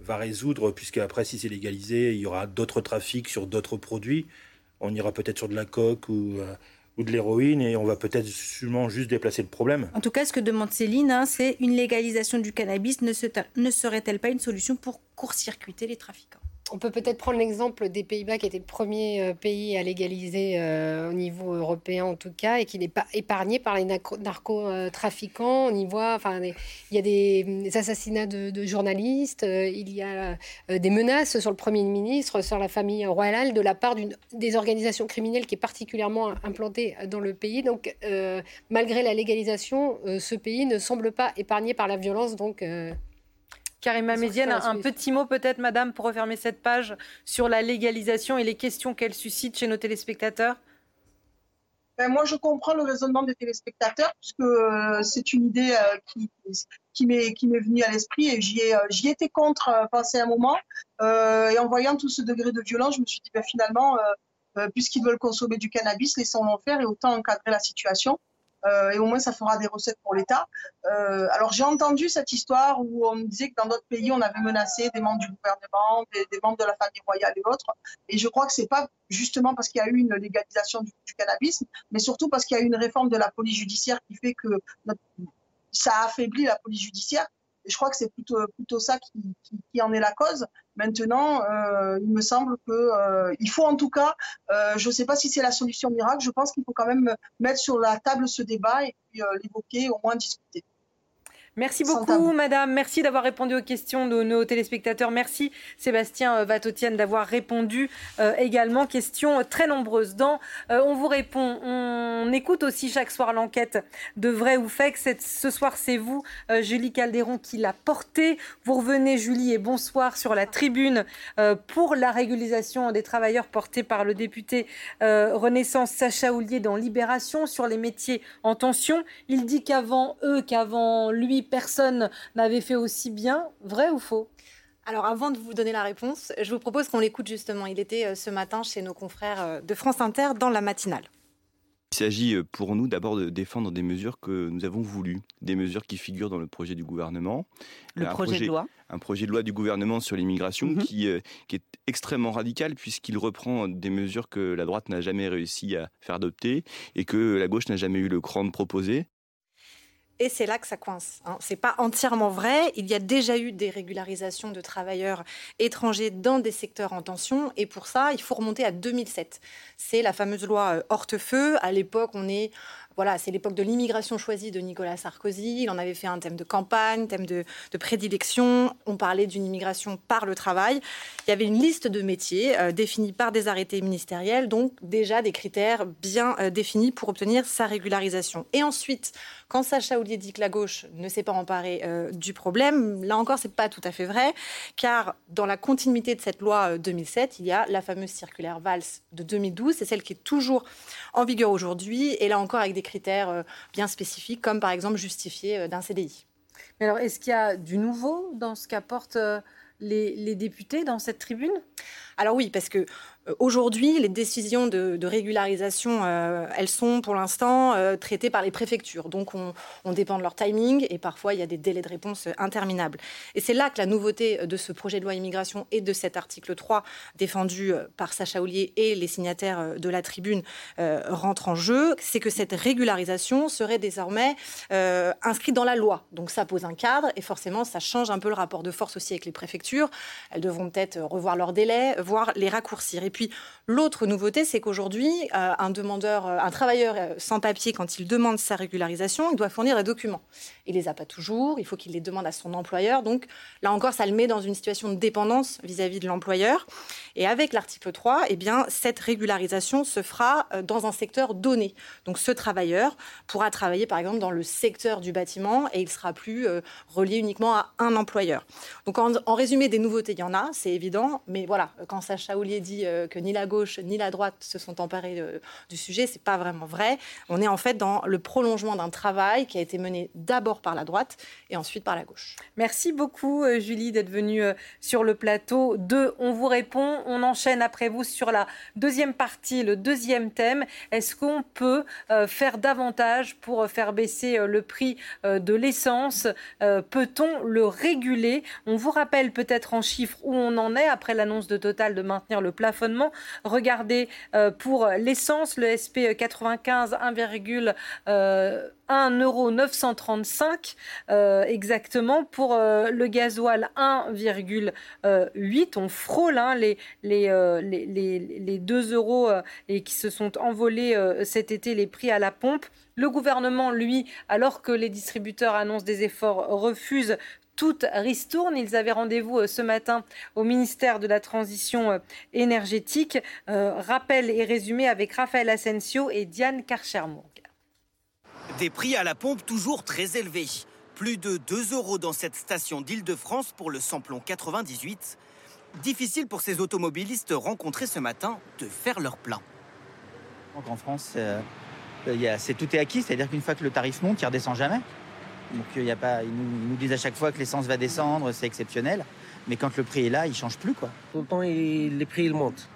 S4: va résoudre, puisque après, si c'est légalisé, il y aura d'autres trafics sur d'autres produits. On ira peut-être sur de la coque ou, euh, de l'héroïne et on va peut-être seulement juste déplacer le problème.
S5: En tout cas, ce que demande Céline, hein, c'est une légalisation du cannabis ne, ne serait-elle pas une solution pour court-circuiter les trafiquants?
S6: On peut peut-être prendre l'exemple des Pays-Bas, qui était le premier euh, pays à légaliser euh, au niveau européen en tout cas, et qui n'est pas épargné par les narcotrafiquants. On y voit, enfin, il y a des, assassinats de, journalistes, euh, il y a des menaces sur le Premier ministre, sur la famille royale, de la part des organisations criminelles qui est particulièrement implantée dans le pays. Donc, malgré la légalisation, ce pays ne semble pas épargné par la violence. Donc,
S1: Karima Médienne, un petit mot peut-être, Madame, pour refermer cette page sur la légalisation et les questions qu'elle suscite chez nos téléspectateurs?
S7: Ben, moi, je comprends le raisonnement des téléspectateurs, puisque euh, c'est une idée euh, qui, qui m'est qui m'est venue à l'esprit et j'y ai j'y étais contre passé un moment. et en voyant tout ce degré de violence, je me suis dit ben, finalement, puisqu'ils veulent consommer du cannabis, laissons-le faire et autant encadrer la situation. Euh, et au moins ça fera des recettes pour l'État. Euh, alors j'ai entendu cette histoire où on me disait que dans d'autres pays on avait menacé des membres du gouvernement, des, membres de la famille royale et autres. Et je crois que c'est pas justement parce qu'il y a eu une légalisation du, cannabis, mais surtout parce qu'il y a eu une réforme de la police judiciaire qui fait que ça affaiblit la police judiciaire je crois que c'est plutôt ça qui, en est la cause. Maintenant, euh, il me semble que euh, il faut en tout cas, euh, je ne sais pas si c'est la solution miracle, je pense qu'il faut quand même mettre sur la table ce débat et puis l'évoquer, au moins discuter.
S1: Merci beaucoup, madame. Merci d'avoir répondu aux questions de nos téléspectateurs. Merci, Sébastien euh, Vatotienne, d'avoir répondu euh, également. Questions très nombreuses. Dans euh, On vous répond, on écoute aussi chaque soir l'enquête de vrai ou fake. Ce soir, c'est vous, Julie Calderon, qui l'a portée. Vous revenez, Julie, et bonsoir sur la tribune pour la régularisation des travailleurs portée par le député Renaissance Sacha Houlier dans Libération sur les métiers en tension. Il dit qu'avant eux, qu'avant lui, personne n'avait fait aussi bien. Vrai ou faux?
S8: Alors avant de vous donner la réponse, je vous propose qu'on l'écoute justement. Il était euh, ce matin chez nos confrères euh, de France Inter dans la matinale.
S9: Il s'agit euh, pour nous d'abord de défendre des mesures que nous avons voulues, des mesures qui figurent dans le projet du gouvernement.
S1: Le projet, de loi
S9: Un projet de loi du gouvernement sur l'immigration mhm. qui, qui, est extrêmement radical puisqu'il reprend des mesures que la droite n'a jamais réussi à faire adopter et que la gauche n'a jamais eu le cran de proposer.
S8: Et c'est là que ça coince. Hein. Ce n'est pas entièrement vrai. Il y a déjà eu des régularisations de travailleurs étrangers dans des secteurs en tension. Et pour ça, il faut remonter à 2007. C'est la fameuse loi euh, Hortefeux. À l'époque, on est voilà, c'est l'époque de l'immigration choisie de Nicolas Sarkozy. Il en avait fait un thème de campagne, thème de, prédilection. On parlait d'une immigration par le travail. Il y avait une liste de métiers euh, définis par des arrêtés ministériels, donc déjà des critères bien euh, définis pour obtenir sa régularisation. Et ensuite, quand Sacha Oulier dit que la gauche ne s'est pas emparée euh, du problème, là encore, c'est pas tout à fait vrai, car dans la continuité de cette loi 2007, il y a la fameuse circulaire Valls de 2012, c'est celle qui est toujours en vigueur aujourd'hui, et là encore avec des critères euh, bien spécifiques, comme par exemple justifié euh, d'un CDI.
S1: Mais alors, est-ce qu'il y a du nouveau dans ce qu'apportent euh, les, les, députés dans cette tribune?
S8: Alors oui, parce que aujourd'hui, les décisions de, régularisation, euh, elles sont pour l'instant euh, traitées par les préfectures. Donc, on, dépend de leur timing et parfois, il y a des délais de réponse interminables. Et c'est là que la nouveauté de ce projet de loi immigration et de cet article 3 défendu par Sacha Ollier et les signataires de la tribune rentre en jeu. C'est que cette régularisation serait désormais inscrite dans la loi. Donc, ça pose un cadre et forcément, ça change un peu le rapport de force aussi avec les préfectures. Elles devront peut-être revoir leurs délais, voire les raccourcir. Puis l'autre nouveauté, c'est qu'aujourd'hui, euh, un demandeur, euh, un travailleur euh, sans papier, quand il demande sa régularisation, il doit fournir des documents. Il les a pas toujours. Il faut qu'il les demande à son employeur. Donc là encore, ça le met dans une situation de dépendance vis-à-vis de l'employeur. Et avec l'article 3, eh bien, cette régularisation se fera dans un secteur donné. Donc ce travailleur pourra travailler, par exemple, dans le secteur du bâtiment et il sera plus relié uniquement à un employeur. Donc en, résumé, des nouveautés, il y en a, c'est évident. Mais voilà, quand Sacha Oulier dit que ni la gauche ni la droite se sont emparés euh, du sujet. C'est pas vraiment vrai. On est en fait dans le prolongement d'un travail qui a été mené d'abord par la droite et ensuite par la gauche.
S1: Merci beaucoup euh, Julie d'être venue euh, sur le plateau de On vous répond. On enchaîne après vous sur la deuxième partie, le deuxième thème. Est-ce qu'on peut euh, faire davantage pour faire baisser le prix de l'essence? Peut-on le réguler? On vous rappelle peut-être en chiffres où on en est après l'annonce de Total de maintenir le plafonnement. Regardez pour l'essence, le SP 95, 1, 1,935€ euh, exactement pour euh, le gasoil 1,8 on frôle hein, les, les, euh, 2 euros euh, et qui se sont envolés cet été les prix à la pompe le gouvernement lui alors que les distributeurs annoncent des efforts refuse toute ristourne. Ils avaient rendez-vous ce matin au ministère de la Transition énergétique. rappel et résumé avec Raphaël Asensio et Diane Karchermour.
S10: Des prix à la pompe toujours très élevés. Plus de 2 euros dans cette station d'Île-de-France pour le samplon 98. Difficile pour ces automobilistes rencontrés ce matin de faire leur plein.
S11: En France, c'est tout est acquis, c'est-à-dire qu'une fois que le tarif monte, il ne redescend jamais. Donc il y a pas, ils nous, disent à chaque fois que l'essence va descendre, c'est exceptionnel. Mais quand le prix est là, il ne change plus. Quoi.
S12: Tout le temps, les prix ils montent.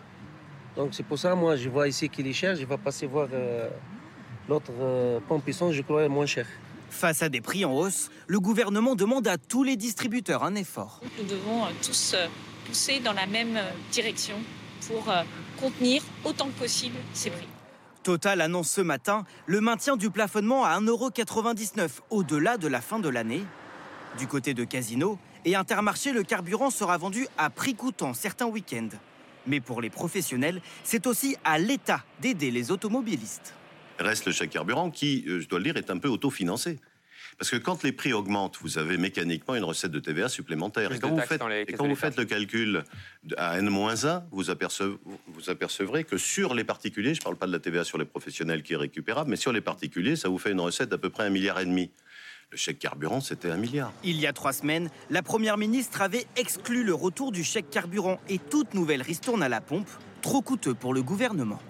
S12: Donc c'est pour ça, moi, je vois ici qu'il est cher, je vais passer voir euh, l'autre euh, pompe essence, je crois, moins cher.
S10: Face à des prix en hausse, le gouvernement demande à tous les distributeurs un effort.
S13: Nous devons euh, tous pousser dans la même direction pour contenir autant que possible ces prix.
S10: Total annonce ce matin le maintien du plafonnement à 1,99€ au-delà de la fin de l'année. Du côté de Casino et Intermarché, le carburant sera vendu à prix coûtant certains week-ends. Mais pour les professionnels, c'est aussi à l'État d'aider les automobilistes.
S14: Reste le chèque carburant qui, euh, je dois le dire, est un peu autofinancé. Parce que quand les prix augmentent, vous avez mécaniquement une recette de TVA supplémentaire. et quand, vous faites, quand vous faites, le calcul à N-1, vous, vous apercevrez que sur les particuliers, je ne parle pas de la TVA sur les professionnels qui est récupérable, mais sur les particuliers, ça vous fait une recette d'à peu près un milliard et demi. Le chèque carburant, c'était un milliard.
S10: Il y a trois semaines, la Première ministre avait exclu le retour du chèque carburant et toute nouvelle ristourne à la pompe, trop coûteux pour le gouvernement.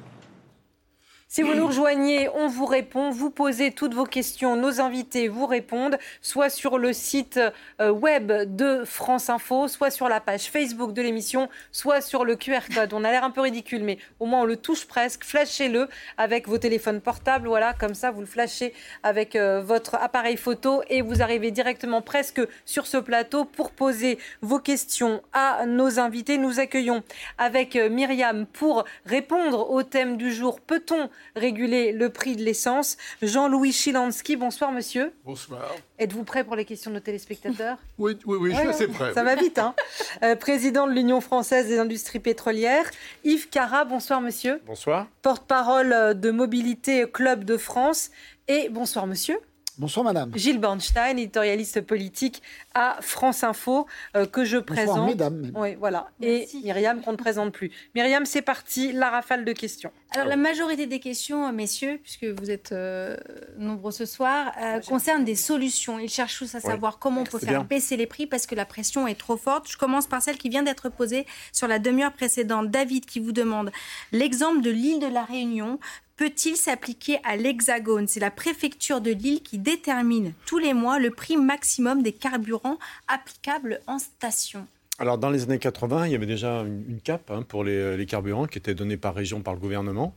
S1: Si vous nous rejoignez, on vous répond. Vous posez toutes vos questions. Nos invités vous répondent, soit sur le site euh, web de France Info, soit sur la page Facebook de l'émission, soit sur le QR code. On a l'air un peu ridicule, mais au moins on le touche presque. Flashez-le avec vos téléphones portables. Voilà, comme ça, vous le flashez avec euh, votre appareil photo et vous arrivez directement presque sur ce plateau pour poser vos questions à nos invités. Nous accueillons avec euh, Myriam pour répondre au thème du jour. Peut-on réguler le prix de l'essence. Jean-Louis Chilansky, bonsoir monsieur.
S15: Bonsoir.
S1: Êtes-vous prêt pour les questions de nos téléspectateurs
S15: Oui, oui, oui, je suis assez prêt.
S1: Ça va vite, hein euh, Président de l'Union française des industries pétrolières. Yves Cara, bonsoir monsieur.
S15: Bonsoir.
S1: Porte-parole de Mobilité Club de France. Et bonsoir monsieur.
S16: Bonsoir madame.
S1: Gilles Bornstein, éditorialiste politique à France Info, euh, que je
S16: Bonsoir,
S1: présente.
S16: mesdames.
S1: Oui, voilà. Et Myriam, qu'on ne présente plus. Myriam, c'est parti, la rafale de questions.
S5: Alors, la majorité des questions, messieurs, puisque vous êtes euh, nombreux ce soir, euh, concernent des solutions. Ils cherchent tous à savoir comment on peut faire baisser les prix parce que la pression est trop forte. Je commence par celle qui vient d'être posée sur la demi-heure précédente. David qui vous demande l'exemple de l'île de la Réunion peut-il s'appliquer à l'Hexagone? C'est la préfecture de Lille qui détermine tous les mois le prix maximum des carburants applicables en station.
S15: Alors, dans les années 80, il y avait déjà une, cape hein, pour les, carburants qui était donnée par région par le gouvernement.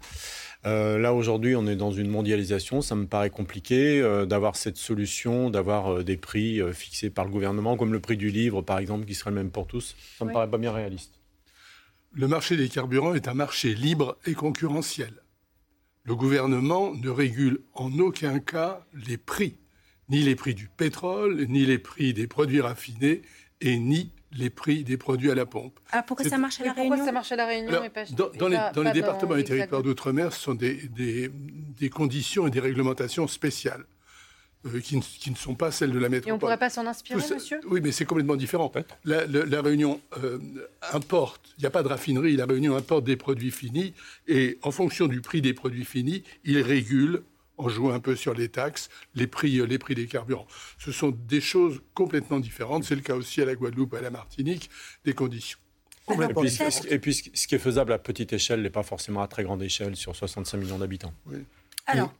S15: Euh, là, aujourd'hui, on est dans une mondialisation. Ça me paraît compliqué euh, d'avoir cette solution, d'avoir euh, des prix fixés par le gouvernement, comme le prix du livre, par exemple, qui serait le même pour tous. Ça me paraît pas bien réaliste.
S17: Le marché des carburants est un marché libre et concurrentiel le gouvernement ne régule en aucun cas les prix, ni les prix du pétrole, ni les prix des produits raffinés, et ni les prix des produits à la pompe.
S5: Ah, pourquoi ça marche à La Réunion
S1: ça marche à La Réunion
S17: pas, Dans, les, départements et territoires d'outre-mer, ce sont des, conditions et des réglementations spéciales. Euh, qui, ne, sont pas celles de la métropole.
S1: Et on ne pourrait pas s'en inspirer, monsieur?
S17: Oui, mais c'est complètement différent. La, la, Réunion euh, importe, il n'y a pas de raffinerie, la Réunion importe des produits finis, et en fonction du prix des produits finis, il régule, en jouant un peu sur les taxes, les prix, euh, les prix des carburants. Ce sont des choses complètement différentes. C'est le cas aussi à la Guadeloupe, à la Martinique, des conditions.
S15: Complètement et, puis, ce qui est faisable à petite échelle n'est pas forcément à très grande échelle sur 65 millions d'habitants.
S5: Oui. Alors,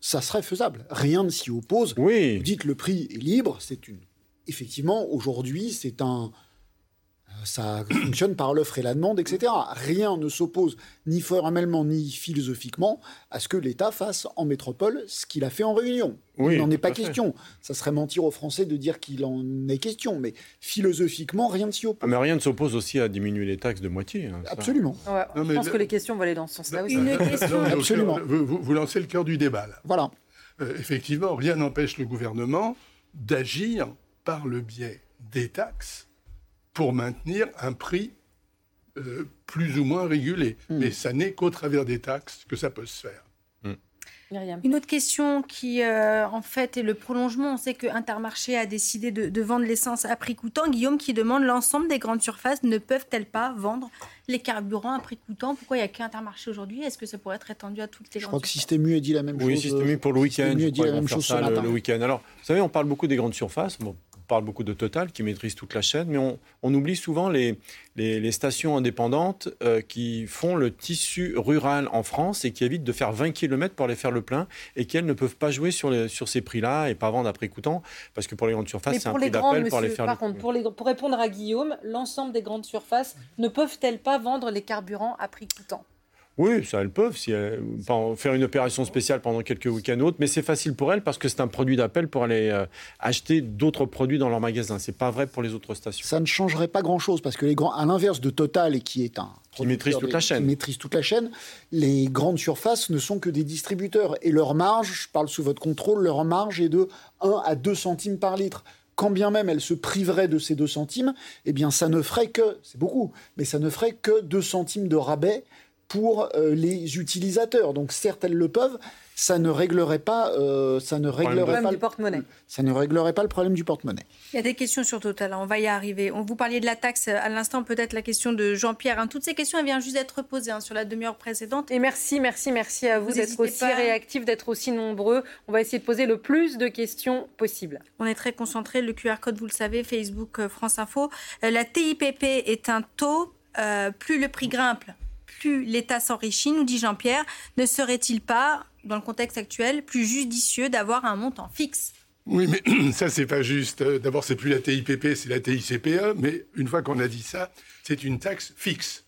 S16: ça serait faisable. Rien ne s'y oppose.
S15: Oui.
S16: Vous dites le prix est libre, c'est une. Effectivement, aujourd'hui, c'est un, ça fonctionne par l'offre et la demande, etc. Rien ne s'oppose ni formellement ni philosophiquement à ce que l'État fasse en métropole ce qu'il a fait en Réunion. Il n'en est pas question. Ça serait mentir aux Français de dire qu'il en est question, mais philosophiquement, rien ne s'y oppose.
S15: Ah, mais rien ne s'oppose aussi à diminuer les taxes de moitié.
S16: Hein, Absolument.
S1: je pense que les questions vont aller dans ce sens-là aussi.
S5: Une question.
S16: Absolument.
S17: Vous, lancez le cœur du débat.
S16: Voilà.
S17: Euh, effectivement, rien n'empêche le gouvernement d'agir par le biais des taxes pour maintenir un prix euh, plus ou moins régulé. Hmm. Mais ça n'est qu'au travers des taxes que ça peut se faire.
S5: Hmm. Une autre question qui, euh, en fait, est le prolongement. On sait que Intermarché a décidé de, vendre l'essence à prix coûtant. Guillaume qui demande l'ensemble des grandes surfaces ne peuvent-elles pas vendre les carburants à prix coûtant? Pourquoi il n'y a qu'Intermarché aujourd'hui? Est-ce que ça pourrait être étendu à toutes les
S16: Je
S5: grandes
S16: crois que Système U a dit la même chose.
S15: Oui, Système U pour le week-end.
S16: dit la même chose
S15: le, week-end. Alors, vous savez, on parle beaucoup des grandes surfaces. Bon, parle beaucoup de Total qui maîtrise toute la chaîne, mais on, oublie souvent les, les, stations indépendantes euh, qui font le tissu rural en France et qui évitent de faire 20 km pour aller faire le plein et qui, elles, ne peuvent pas jouer sur, les, sur ces prix-là et pas vendre après coûtant parce que pour les grandes surfaces, c'est un prix d'appel pour aller faire
S1: par contre, pour, les, pour répondre à Guillaume, l'ensemble des grandes surfaces ne peuvent-elles pas vendre les carburants à prix coûtant?
S15: Oui, ça, elles peuvent si faire une opération spéciale pendant quelques week-ends autres, mais c'est facile pour elles parce que c'est un produit d'appel pour aller euh, acheter d'autres produits dans leur magasin. C'est pas vrai pour les autres stations.
S16: Ça ne changerait pas grand-chose parce que les grands, à l'inverse de Total, qui est un
S15: qui maîtrise toute la chaîne,
S16: qui maîtrise toute la chaîne, les grandes surfaces ne sont que des distributeurs et leur marge, je parle sous votre contrôle, leur marge est de 1 à 2 centimes par litre quand bien même elles se priveraient de ces 2 centimes, eh bien ça ne ferait que, c'est beaucoup, mais ça ne ferait que 2 centimes de rabais pour euh, les utilisateurs. Donc certes, elles le peuvent, ça ne réglerait pas, euh, ça ne réglerait pas
S1: le porte-monnaie.
S16: Ça ne réglerait pas le problème du porte-monnaie.
S5: Il y a des questions sur Total, on va y arriver. On vous parliez de la taxe à l'instant, peut-être la question de Jean-Pierre. Hein. Toutes ces questions, elles viennent juste d'être posées hein, sur la demi-heure précédente.
S1: Et merci, merci, merci à vous, d'être aussi réactifs, d'être aussi nombreux. On va essayer de poser le plus de questions possible.
S5: On est très concentré. Le QR code, vous le savez, Facebook, euh, France Info. la TIPP est un taux. plus le prix grimpe, plus l'État s'enrichit, nous dit Jean-Pierre, ne serait-il pas, dans le contexte actuel, plus judicieux d'avoir un montant fixe?
S17: Oui, mais ça, c'est pas juste. D'abord, c'est plus la TIPP, c'est la TICPE. Mais une fois qu'on a dit ça, c'est une taxe fixe.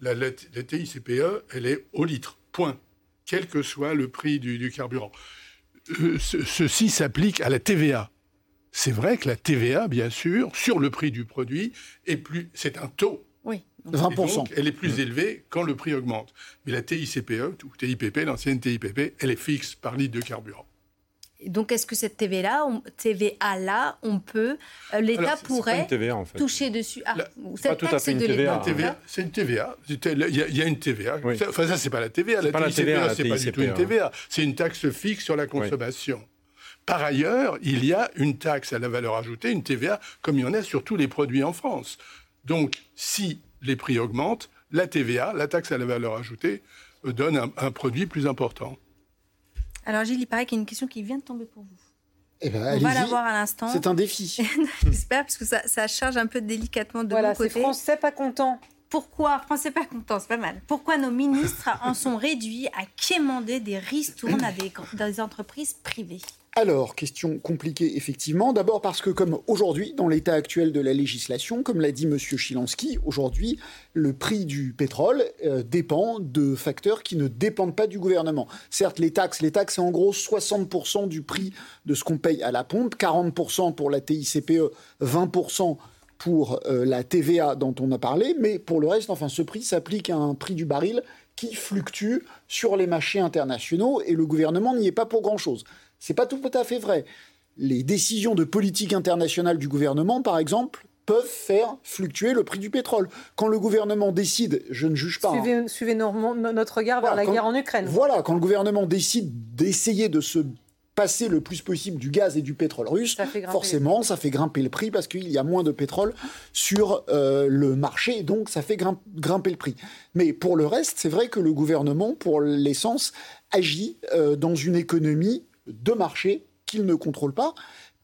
S17: La, TICPE, elle est au litre, point. Quel que soit le prix du, carburant. Euh, ceci s'applique à la TVA. C'est vrai que la TVA, bien sûr, sur le prix du produit, est plus. C'est un taux.
S5: Oui.
S16: 20%.
S17: elle est plus élevée quand le prix augmente. Mais la TICPE, ou TIPP, l'ancienne TIPP, elle est fixe par litre de carburant.
S5: donc, est-ce que cette TVA-là, on, TVA -là, on peut, euh, l'État pourrait
S15: TVA, en fait.
S5: toucher dessus
S17: ah, Pas tout à fait une TVA. C'est une TVA. Il y, a une TVA. enfin, ça, c'est pas la TVA. La TICPE, c'est pas du tout une TVA. C'est une taxe fixe sur la consommation. Par ailleurs, il y a une taxe à la valeur ajoutée, une TVA, comme il y en a sur tous les produits en France. Donc, si les prix augmentent, la TVA, la taxe à la valeur ajoutée, euh, donne un, produit plus important.
S5: Alors Gilles, il paraît qu'il y a une question qui vient de tomber pour vous.
S16: Eh ben,
S5: On va la voir à l'instant.
S16: C'est un défi.
S5: J'espère, parce que ça, charge un peu délicatement de
S1: voilà,
S5: mon côté.
S1: Français pas content.
S5: Pourquoi, Français pas content, c'est pas mal. Pourquoi nos ministres en sont réduits à quémander des ristournes à des entreprises privées?
S16: Alors, question compliquée effectivement. D'abord parce que comme aujourd'hui, dans l'état actuel de la législation, comme l'a dit M. Chilansky, aujourd'hui, le prix du pétrole euh, dépend de facteurs qui ne dépendent pas du gouvernement. Certes, les taxes, les taxes, c'est en gros 60% du prix de ce qu'on paye à la pompe, 40% pour la TICPE, 20% pour euh, la TVA dont on a parlé, mais pour le reste, enfin, ce prix s'applique à un prix du baril qui fluctue sur les marchés internationaux et le gouvernement n'y est pas pour grand-chose. C'est pas tout à fait vrai. Les décisions de politique internationale du gouvernement, par exemple, peuvent faire fluctuer le prix du pétrole. Quand le gouvernement décide, je ne juge pas.
S1: Suivez, hein. notre regard vers la guerre en Ukraine.
S16: Voilà, quand le gouvernement décide d'essayer de se passer le plus possible du gaz et du pétrole russe, forcément, ça fait grimper le prix parce qu'il y a moins de pétrole sur euh, le marché, donc ça fait grimper le prix. Mais pour le reste, c'est vrai que le gouvernement, pour l'essence, agit euh, dans une économie de marché qu'il ne contrôle pas.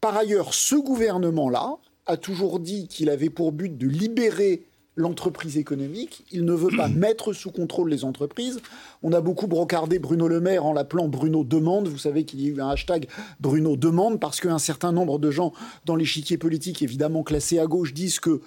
S16: Par ailleurs, ce gouvernement-là a toujours dit qu'il avait pour but de libérer l'entreprise économique. Il ne veut pas mettre sous contrôle les entreprises. On a beaucoup brocardé Bruno Le Maire en l'appelant Bruno Demande. Vous savez qu'il y a eu un hashtag Bruno Demande parce qu'un certain nombre de gens dans l'échiquier politique, évidemment classés à gauche, disent que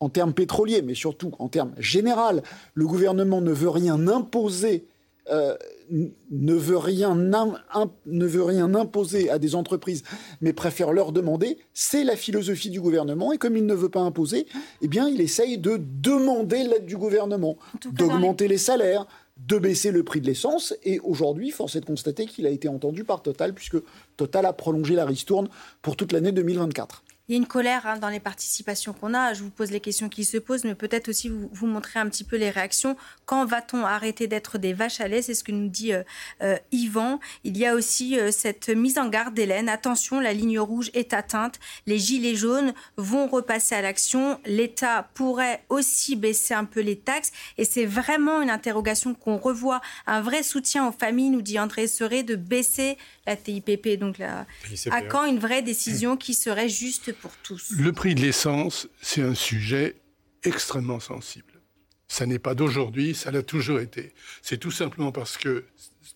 S16: en termes pétroliers, mais surtout en termes général, le gouvernement ne veut rien imposer euh, ne, veut rien ne veut rien imposer à des entreprises, mais préfère leur demander, c'est la philosophie du gouvernement. Et comme il ne veut pas imposer, eh bien, il essaye de demander l'aide du gouvernement, d'augmenter les salaires, de baisser le prix de l'essence. Et aujourd'hui, force est de constater qu'il a été entendu par Total, puisque Total a prolongé la ristourne pour toute l'année 2024.
S5: Il y a une colère hein, dans les participations qu'on a. Je vous pose les questions qui se posent, mais peut-être aussi vous, vous montrer un petit peu les réactions. Quand va-t-on arrêter d'être des vaches à lait? C'est ce que nous dit euh, euh, Yvan. Il y a aussi euh, cette mise en garde d'Hélène. Attention, la ligne rouge est atteinte. Les gilets jaunes vont repasser à l'action. L'État pourrait aussi baisser un peu les taxes. Et c'est vraiment une interrogation qu'on revoit. Un vrai soutien aux familles, nous dit André Serré, de baisser la TIPP. Donc là, à quand une vraie décision qui serait juste pour tous.
S17: Le prix de l'essence, c'est un sujet extrêmement sensible. Ça n'est pas d'aujourd'hui, ça l'a toujours été. C'est tout simplement parce que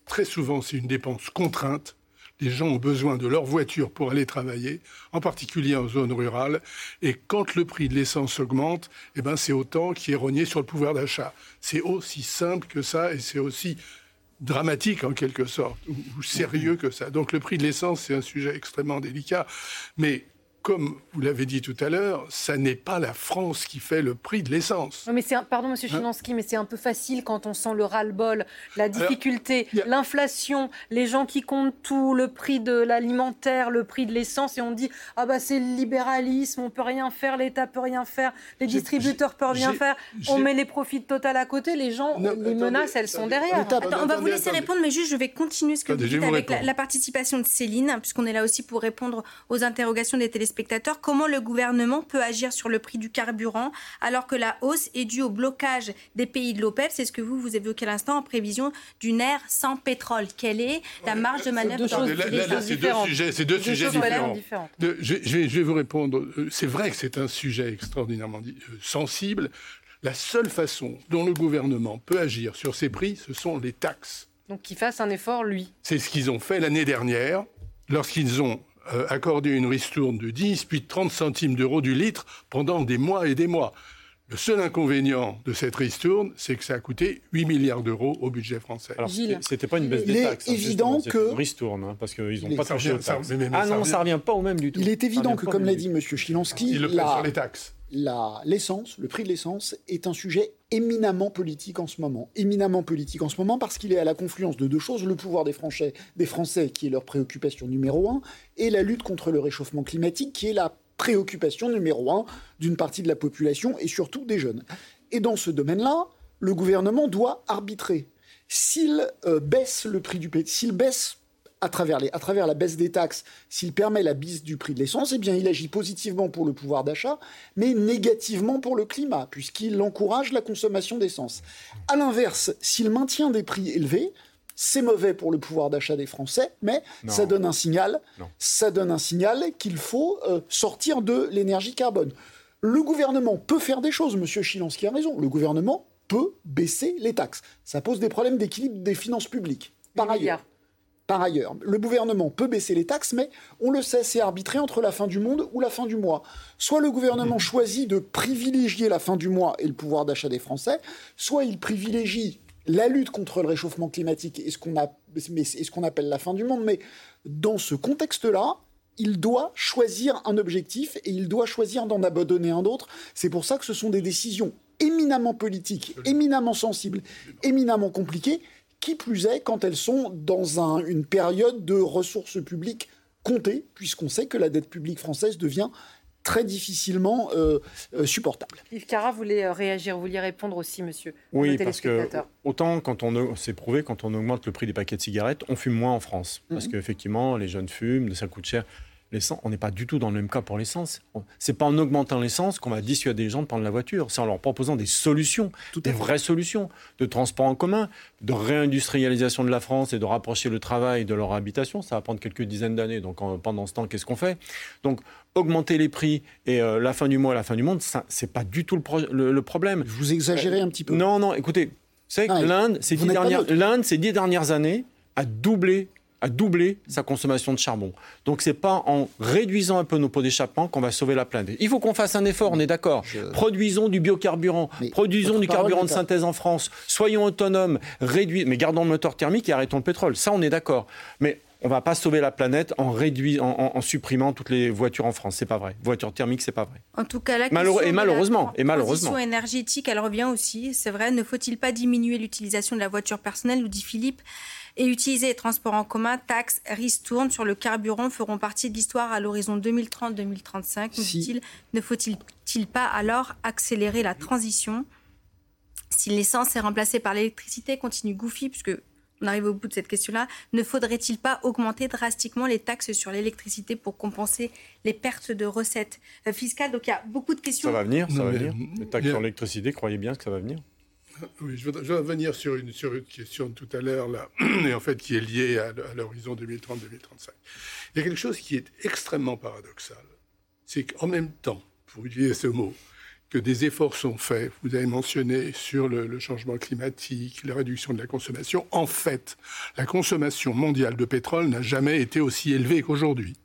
S17: très souvent, c'est une dépense contrainte. Les gens ont besoin de leur voiture pour aller travailler, en particulier en zone rurale. Et quand le prix de l'essence augmente, eh ben, c'est autant qui est rogné sur le pouvoir d'achat. C'est aussi simple que ça et c'est aussi dramatique en quelque sorte, ou, sérieux que ça. Donc le prix de l'essence, c'est un sujet extrêmement délicat. Mais comme vous l'avez dit tout à l'heure, ça n'est pas la France qui fait le prix de l'essence.
S1: Mais c'est pardon, Monsieur hein Chinansky, mais c'est un peu facile quand on sent le ras-le-bol, la difficulté, l'inflation, les gens qui comptent tout, le prix de l'alimentaire, le prix de l'essence, et on dit ah bah c'est le libéralisme, on peut rien faire, l'État peut rien faire, les distributeurs peuvent rien faire, on met les profits total à côté, les gens, les menaces, elles sont derrière.
S5: on va vous laisser répondre, mais juste je vais continuer ce que vous dites avec la, la, participation de Céline, puisqu'on est là aussi pour répondre aux interrogations des téléspectateurs comment le gouvernement peut agir sur le prix du carburant alors que la hausse est due au blocage des pays de l'OPEP? C'est ce que vous, vous évoqué à l'instant en prévision d'une ère sans pétrole. Quelle est la marge de manœuvre
S17: C'est deux sujets, c'est deux sujets différents. je, vais, vous répondre. Euh, c'est vrai que c'est un sujet extraordinairement euh, sensible. La seule façon dont le gouvernement peut agir sur ces prix, ce sont les taxes.
S1: Donc qu'il fasse un effort, lui.
S17: C'est ce qu'ils ont fait l'année dernière, lorsqu'ils ont euh, accordé une ristourne de 10 puis de 30 centimes d'euros du litre pendant des mois et des mois. Le seul inconvénient de cette ristourne, c'est que ça a coûté 8 milliards d'euros au budget français.
S15: Alors, c'était pas une baisse des taxes.
S16: Il est hein, évident que.
S15: Une ristourne, hein, parce qu'ils n'ont pas touché aux taxes. ah non, ça revient pas au même du tout.
S16: Il est évident que, comme l'a dit M. Chilansky,
S17: il le la... sur les taxes
S16: l'essence, le prix de l'essence, est un sujet éminemment politique en ce moment. Éminemment politique en ce moment parce qu'il est à la confluence de deux choses, le pouvoir des Français, des Français qui est leur préoccupation numéro un, et la lutte contre le réchauffement climatique qui est la préoccupation numéro un d'une partie de la population et surtout des jeunes. Et dans ce domaine-là, le gouvernement doit arbitrer. S'il euh, baisse le prix du pétrole, s'il baisse à travers, les, à travers la baisse des taxes, s'il permet la baisse du prix de l'essence, eh bien, il agit positivement pour le pouvoir d'achat, mais négativement pour le climat, puisqu'il encourage la consommation d'essence. À l'inverse, s'il maintient des prix élevés, c'est mauvais pour le pouvoir d'achat des Français, mais ça donne un signal, ça donne un signal qu'il faut euh, sortir de l'énergie carbone. Le gouvernement peut faire des choses, Monsieur Chilansky a raison. Le gouvernement peut baisser les taxes. Ça pose des problèmes d'équilibre des finances publiques. Par ailleurs, par ailleurs, le gouvernement peut baisser les taxes, mais on le sait, c'est arbitré entre la fin du monde ou la fin du mois. Soit le gouvernement choisit de privilégier la fin du mois et le pouvoir d'achat des Français, soit il privilégie la lutte contre le réchauffement climatique et ce qu'on appelle la fin du monde. Mais dans ce contexte-là, il doit choisir un objectif et il doit choisir d'en abandonner un autre. C'est pour ça que ce sont des décisions éminemment politiques, éminemment sensibles, éminemment compliquées qui plus est quand elles sont dans une période de ressources publiques comptées, puisqu'on sait que la dette publique française devient très difficilement euh, euh, supportable.
S1: Yves Cara voulait euh, réagir, vous vouliez répondre aussi, monsieur.
S15: Oui, parce que autant quand on s'est prouvé, quand on augmente le prix des paquets de cigarettes, on fume moins en France. Parce mhm. qu'effectivement, les jeunes fument, ça coûte cher l'essence, on n'est pas du tout dans le même cas pour l'essence. C'est pas en augmentant l'essence qu'on va dissuader les gens de prendre la voiture. C'est en leur proposant des solutions, des vraies solutions de transport en commun, de réindustrialisation de la France et de rapprocher le travail de leur habitation. Ça va prendre quelques dizaines d'années. Donc pendant ce temps, qu'est-ce qu'on fait? Donc augmenter les prix et euh, la fin du mois, la fin du monde, c'est pas du tout le, le, problème.
S16: Vous exagérez un petit peu.
S15: Non, non. Écoutez, c'est que l'Inde, ces dix dernières années, a doublé a doublé sa consommation de charbon. Donc c'est pas en réduisant un peu nos pots d'échappement qu'on va sauver la planète. Il faut qu'on fasse un effort, on est d'accord. Produisons du biocarburant, produisons du carburant de synthèse en France, soyons autonomes, réduisons, mais gardons le moteur thermique et arrêtons le pétrole. Ça, on est d'accord. Mais on va pas sauver la planète en, réduisant, en, supprimant toutes les voitures en France. C'est pas vrai. Voiture thermique, c'est pas vrai.
S5: En tout cas, la
S15: et malheureusement, et malheureusement.
S5: énergétique, elle revient aussi. C'est vrai. Ne faut-il pas diminuer l'utilisation de la voiture personnelle, nous dit Philippe et utiliser les transports en commun, taxes, ristournes sur le carburant feront partie de l'histoire à l'horizon 2030-2035, nous dit-il. Ne faut-il pas alors accélérer la transition Si l'essence est remplacée par l'électricité, continue Goofy, puisque on arrive au bout de cette question-là, ne faudrait-il pas augmenter drastiquement les taxes sur l'électricité pour compenser les pertes de recettes euh, fiscales? Donc il y a beaucoup de questions.
S15: Ça va venir, ça va venir. Les taxes sur l'électricité, croyez bien que ça va venir.
S17: Oui, je vais, revenir sur une, question de tout à l'heure, là, et en fait qui est liée à, l'horizon 2030-2035. Il y a quelque chose qui est extrêmement paradoxal. c'est qu'en même temps, pour utiliser ce mot, que des efforts sont faits, vous avez mentionné sur le, changement climatique, la réduction de la consommation, en fait, la consommation mondiale de pétrole n'a jamais été aussi élevée qu'aujourd'hui.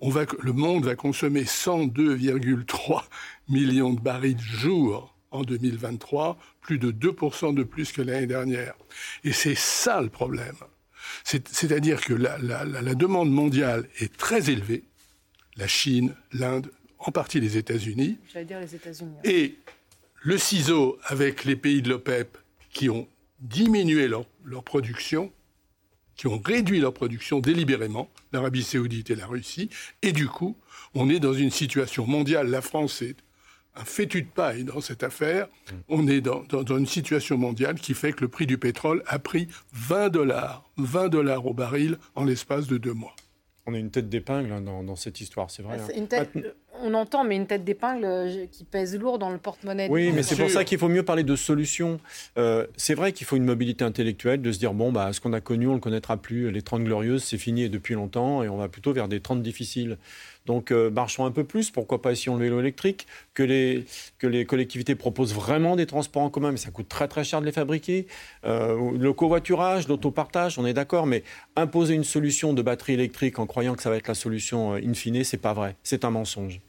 S17: le monde va consommer 102,3 millions de barils jour en 2023, plus de 2% de plus que l'année dernière. Et c'est ça le problème. C'est-à-dire que la, la demande mondiale est très élevée. La Chine, l'Inde, en partie les États-Unis.
S1: dire les États-Unis.
S17: Et le ciseau avec les pays de l'OPEP qui ont diminué leur, production, qui ont réduit leur production délibérément, l'Arabie saoudite et la Russie, et du coup, on est dans une situation mondiale, la France est un fétu de paille dans cette affaire, on est dans, dans, une situation mondiale qui fait que le prix du pétrole a pris 20 dollars, 20 dollars au baril en l'espace de deux mois.
S15: On a une tête d'épingle hein, dans, cette histoire, c'est vrai.
S1: Ah, hein on entend, mais une tête d'épingle euh, qui pèse lourd dans le porte-monnaie.
S15: Oui, mais c'est pour ça qu'il faut mieux parler de solutions. Euh, c'est vrai qu'il faut une mobilité intellectuelle, de se dire, bon, bah, ce qu'on a connu, on ne le connaîtra plus. Les 30 glorieuses, c'est fini depuis longtemps, et on va plutôt vers des 30 difficiles. Donc euh, marchons un peu plus, pourquoi pas si on le vélo électrique, que les, que les collectivités proposent vraiment des transports en commun, mais ça coûte très très cher de les fabriquer. le covoiturage, l'autopartage, on est d'accord, mais imposer une solution de batterie électrique en croyant que ça va être la solution in fine, c'est pas vrai, c'est un mensonge.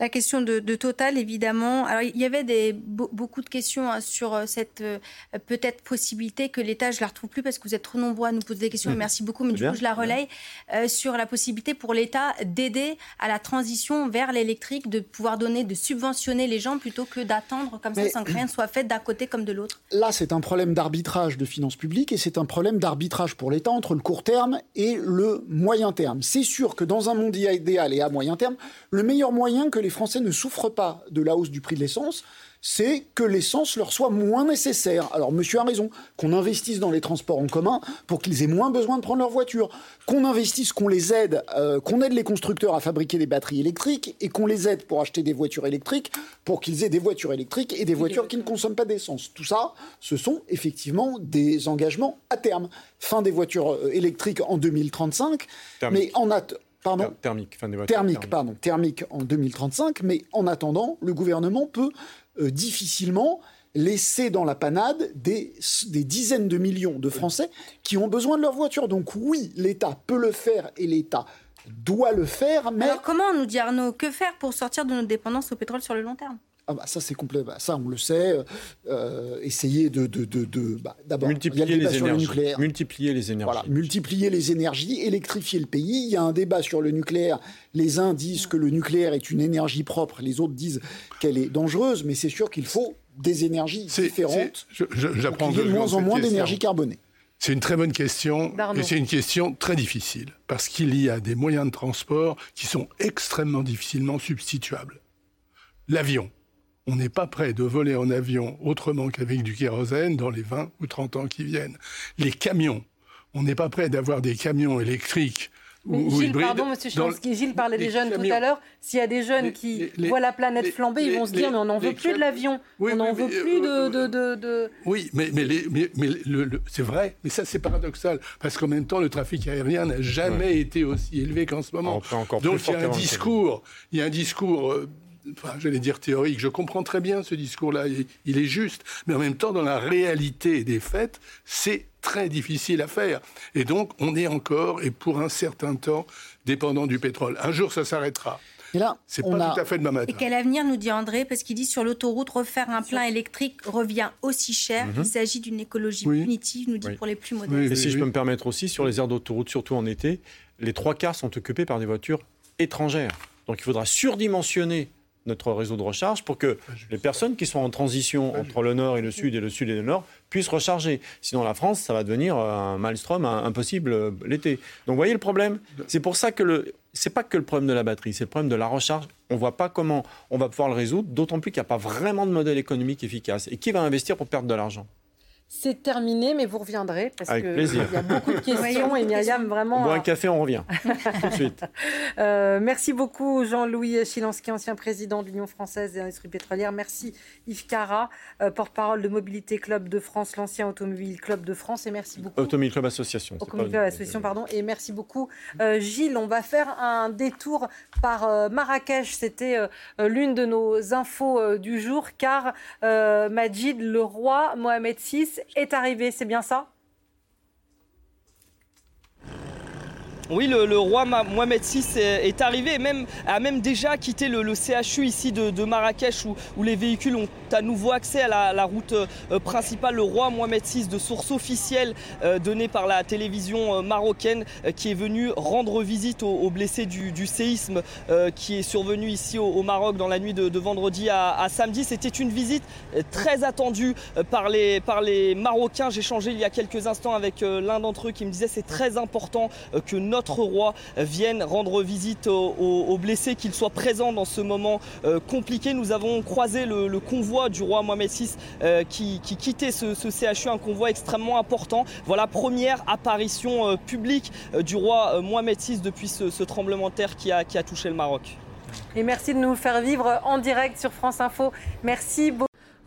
S5: La question de, Total, évidemment. Alors, il y avait des, beaucoup de questions hein, sur euh, cette euh, peut-être possibilité que l'État, je ne la retrouve plus parce que vous êtes trop nombreux à nous poser des questions, mmh. merci beaucoup, mais du coup, je la relaye, euh, sur la possibilité pour l'État d'aider à la transition vers l'électrique, de pouvoir donner, de subventionner les gens plutôt que d'attendre comme ça sans que rien ne soit fait d'un côté comme de l'autre.
S16: Là, c'est un problème d'arbitrage de finances publiques et c'est un problème d'arbitrage pour l'État entre le court terme et le moyen terme. C'est sûr que dans un monde idéal et à moyen terme, le meilleur moyen que les les Français ne souffrent pas de la hausse du prix de l'essence, c'est que l'essence leur soit moins nécessaire. Alors monsieur a raison, qu'on investisse dans les transports en commun pour qu'ils aient moins besoin de prendre leur voiture, qu'on investisse, qu'on les aide, euh, qu'on aide les constructeurs à fabriquer des batteries électriques et qu'on les aide pour acheter des voitures électriques pour qu'ils aient des voitures électriques et des voitures qui ne consomment pas d'essence. Tout ça, ce sont effectivement des engagements à terme. Fin des voitures euh, électriques en 2035, mais en,
S15: Pardon Thermique,
S16: thermique, pardon, thermique en 2035. Mais en attendant, le gouvernement peut euh, difficilement laisser dans la panade des, des, dizaines de millions de Français qui ont besoin de leur voiture. Donc oui, l'État peut le faire et l'État doit le faire, mais...
S5: Alors comment, nous dit Arnaud, que faire pour sortir de notre dépendance au pétrole sur le long terme?
S16: Ah bah ça c'est complet, bah, ça on le sait. Euh, essayer de, de, de, bah, d'abord
S15: multiplier les énergies, multiplier les énergies.
S16: Voilà, multiplier les énergies, électrifier le pays. Il y a un débat sur le nucléaire. Les uns disent que le nucléaire est une énergie propre, les autres disent qu'elle est dangereuse, mais c'est sûr qu'il faut des énergies différentes.
S17: J'apprends
S16: de moins en moins d'énergie carbonée.
S17: C'est une très bonne question et c'est une question très difficile parce qu'il y a des moyens de transport qui sont extrêmement difficilement substituables. L'avion, on n'est pas prêt de voler en avion autrement qu'avec du kérosène dans les 20 ou 30 ans qui viennent. Les camions, on n'est pas prêt d'avoir des camions électriques
S1: mais Gilles, pardon, Monsieur Chiansky, Gilles parlait des jeunes tout à l'heure. S'il y a des jeunes qui voient la planète flamber, ils vont se dire mais on n'en veut plus de l'avion, on n'en veut plus de, de, de,
S17: Oui, mais, mais, mais c'est vrai, mais ça c'est paradoxal, parce qu'en même temps, le trafic aérien n'a jamais été aussi élevé qu'en ce moment. Donc il y a un discours, il y a un discours euh, enfin, j'allais dire théorique, je comprends très bien ce discours-là, il, est juste, mais en même temps, dans la réalité des faits, c'est très difficile à faire. Et donc, on est encore, et pour un certain temps, dépendant du pétrole. Un jour, ça s'arrêtera. Et là, c'est pas tout à fait demain matin.
S5: Et quel avenir nous dit André Parce qu'il dit sur l'autoroute, refaire un plein électrique revient aussi cher. Mhm. Il s'agit d'une écologie punitive, nous dit pour les plus modestes.
S15: et si je peux me permettre aussi, sur les aires d'autoroute, surtout en été, les trois quarts sont occupés par des voitures étrangères. Donc il faudra surdimensionner notre réseau de recharge pour que les personnes qui sont en transition entre le nord et le sud et le sud et le nord puissent recharger. Sinon, la France, ça va devenir un maelstrom impossible euh, l'été. Donc, vous voyez le problème? C'est pour ça que le. C'est pas que le problème de la batterie, c'est le problème de la recharge. On ne voit pas comment on va pouvoir le résoudre, d'autant plus qu'il n'y a pas vraiment de modèle économique efficace. Et qui va investir pour perdre de l'argent?
S1: C'est terminé, mais vous reviendrez parce
S15: Avec
S1: que
S15: plaisir.
S1: il y a beaucoup de questions et Myriam vraiment.
S15: On boit un
S1: a-
S15: café, on revient. Tout de suite.
S1: Euh, merci beaucoup Jean-Louis Chilansky, ancien président de l'Union française des industries pétrolières. Merci Yves Cara, euh, porte-parole de Mobilité Club de France, l'ancien Automobile Club de France. Et merci beaucoup.
S15: Automobile Club Association.
S1: Au
S15: c'est
S1: comité
S15: pas-
S1: de l'association, pardon. Et merci beaucoup, euh, Gilles. On va faire un détour par euh, Marrakech. C'était euh, euh, l'une de nos infos euh, du jour, car euh, Majid, le roi Mohamed VI, est arrivé. C'est bien ça?
S18: Oui, le, roi Mohamed VI est, arrivé et même, a même déjà quitté le, CHU ici de, Marrakech où, les véhicules ont à nouveau accès à la, route euh, principale. Le roi Mohamed VI, de source officielle euh, donnée par la télévision euh, marocaine, qui est venu rendre visite aux, blessés du, séisme qui est survenu ici au, Maroc dans la nuit de, vendredi à, samedi. C'était une visite très attendue par les, par les Marocains. J'ai changé il y a quelques instants avec l'un d'entre eux qui me disait c'est très important que notre roi euh, vienne rendre visite aux, blessés, qu'il soit présent dans ce moment euh, compliqué. Nous avons croisé le, convoi du roi Mohamed VI euh, qui, qui quittait ce, CHU, un convoi extrêmement important. Voilà, première apparition euh, publique du roi Mohamed VI depuis ce, tremblement de terre qui a, qui a touché le Maroc.
S1: Et merci de nous faire vivre en direct sur France Info. Merci beaucoup.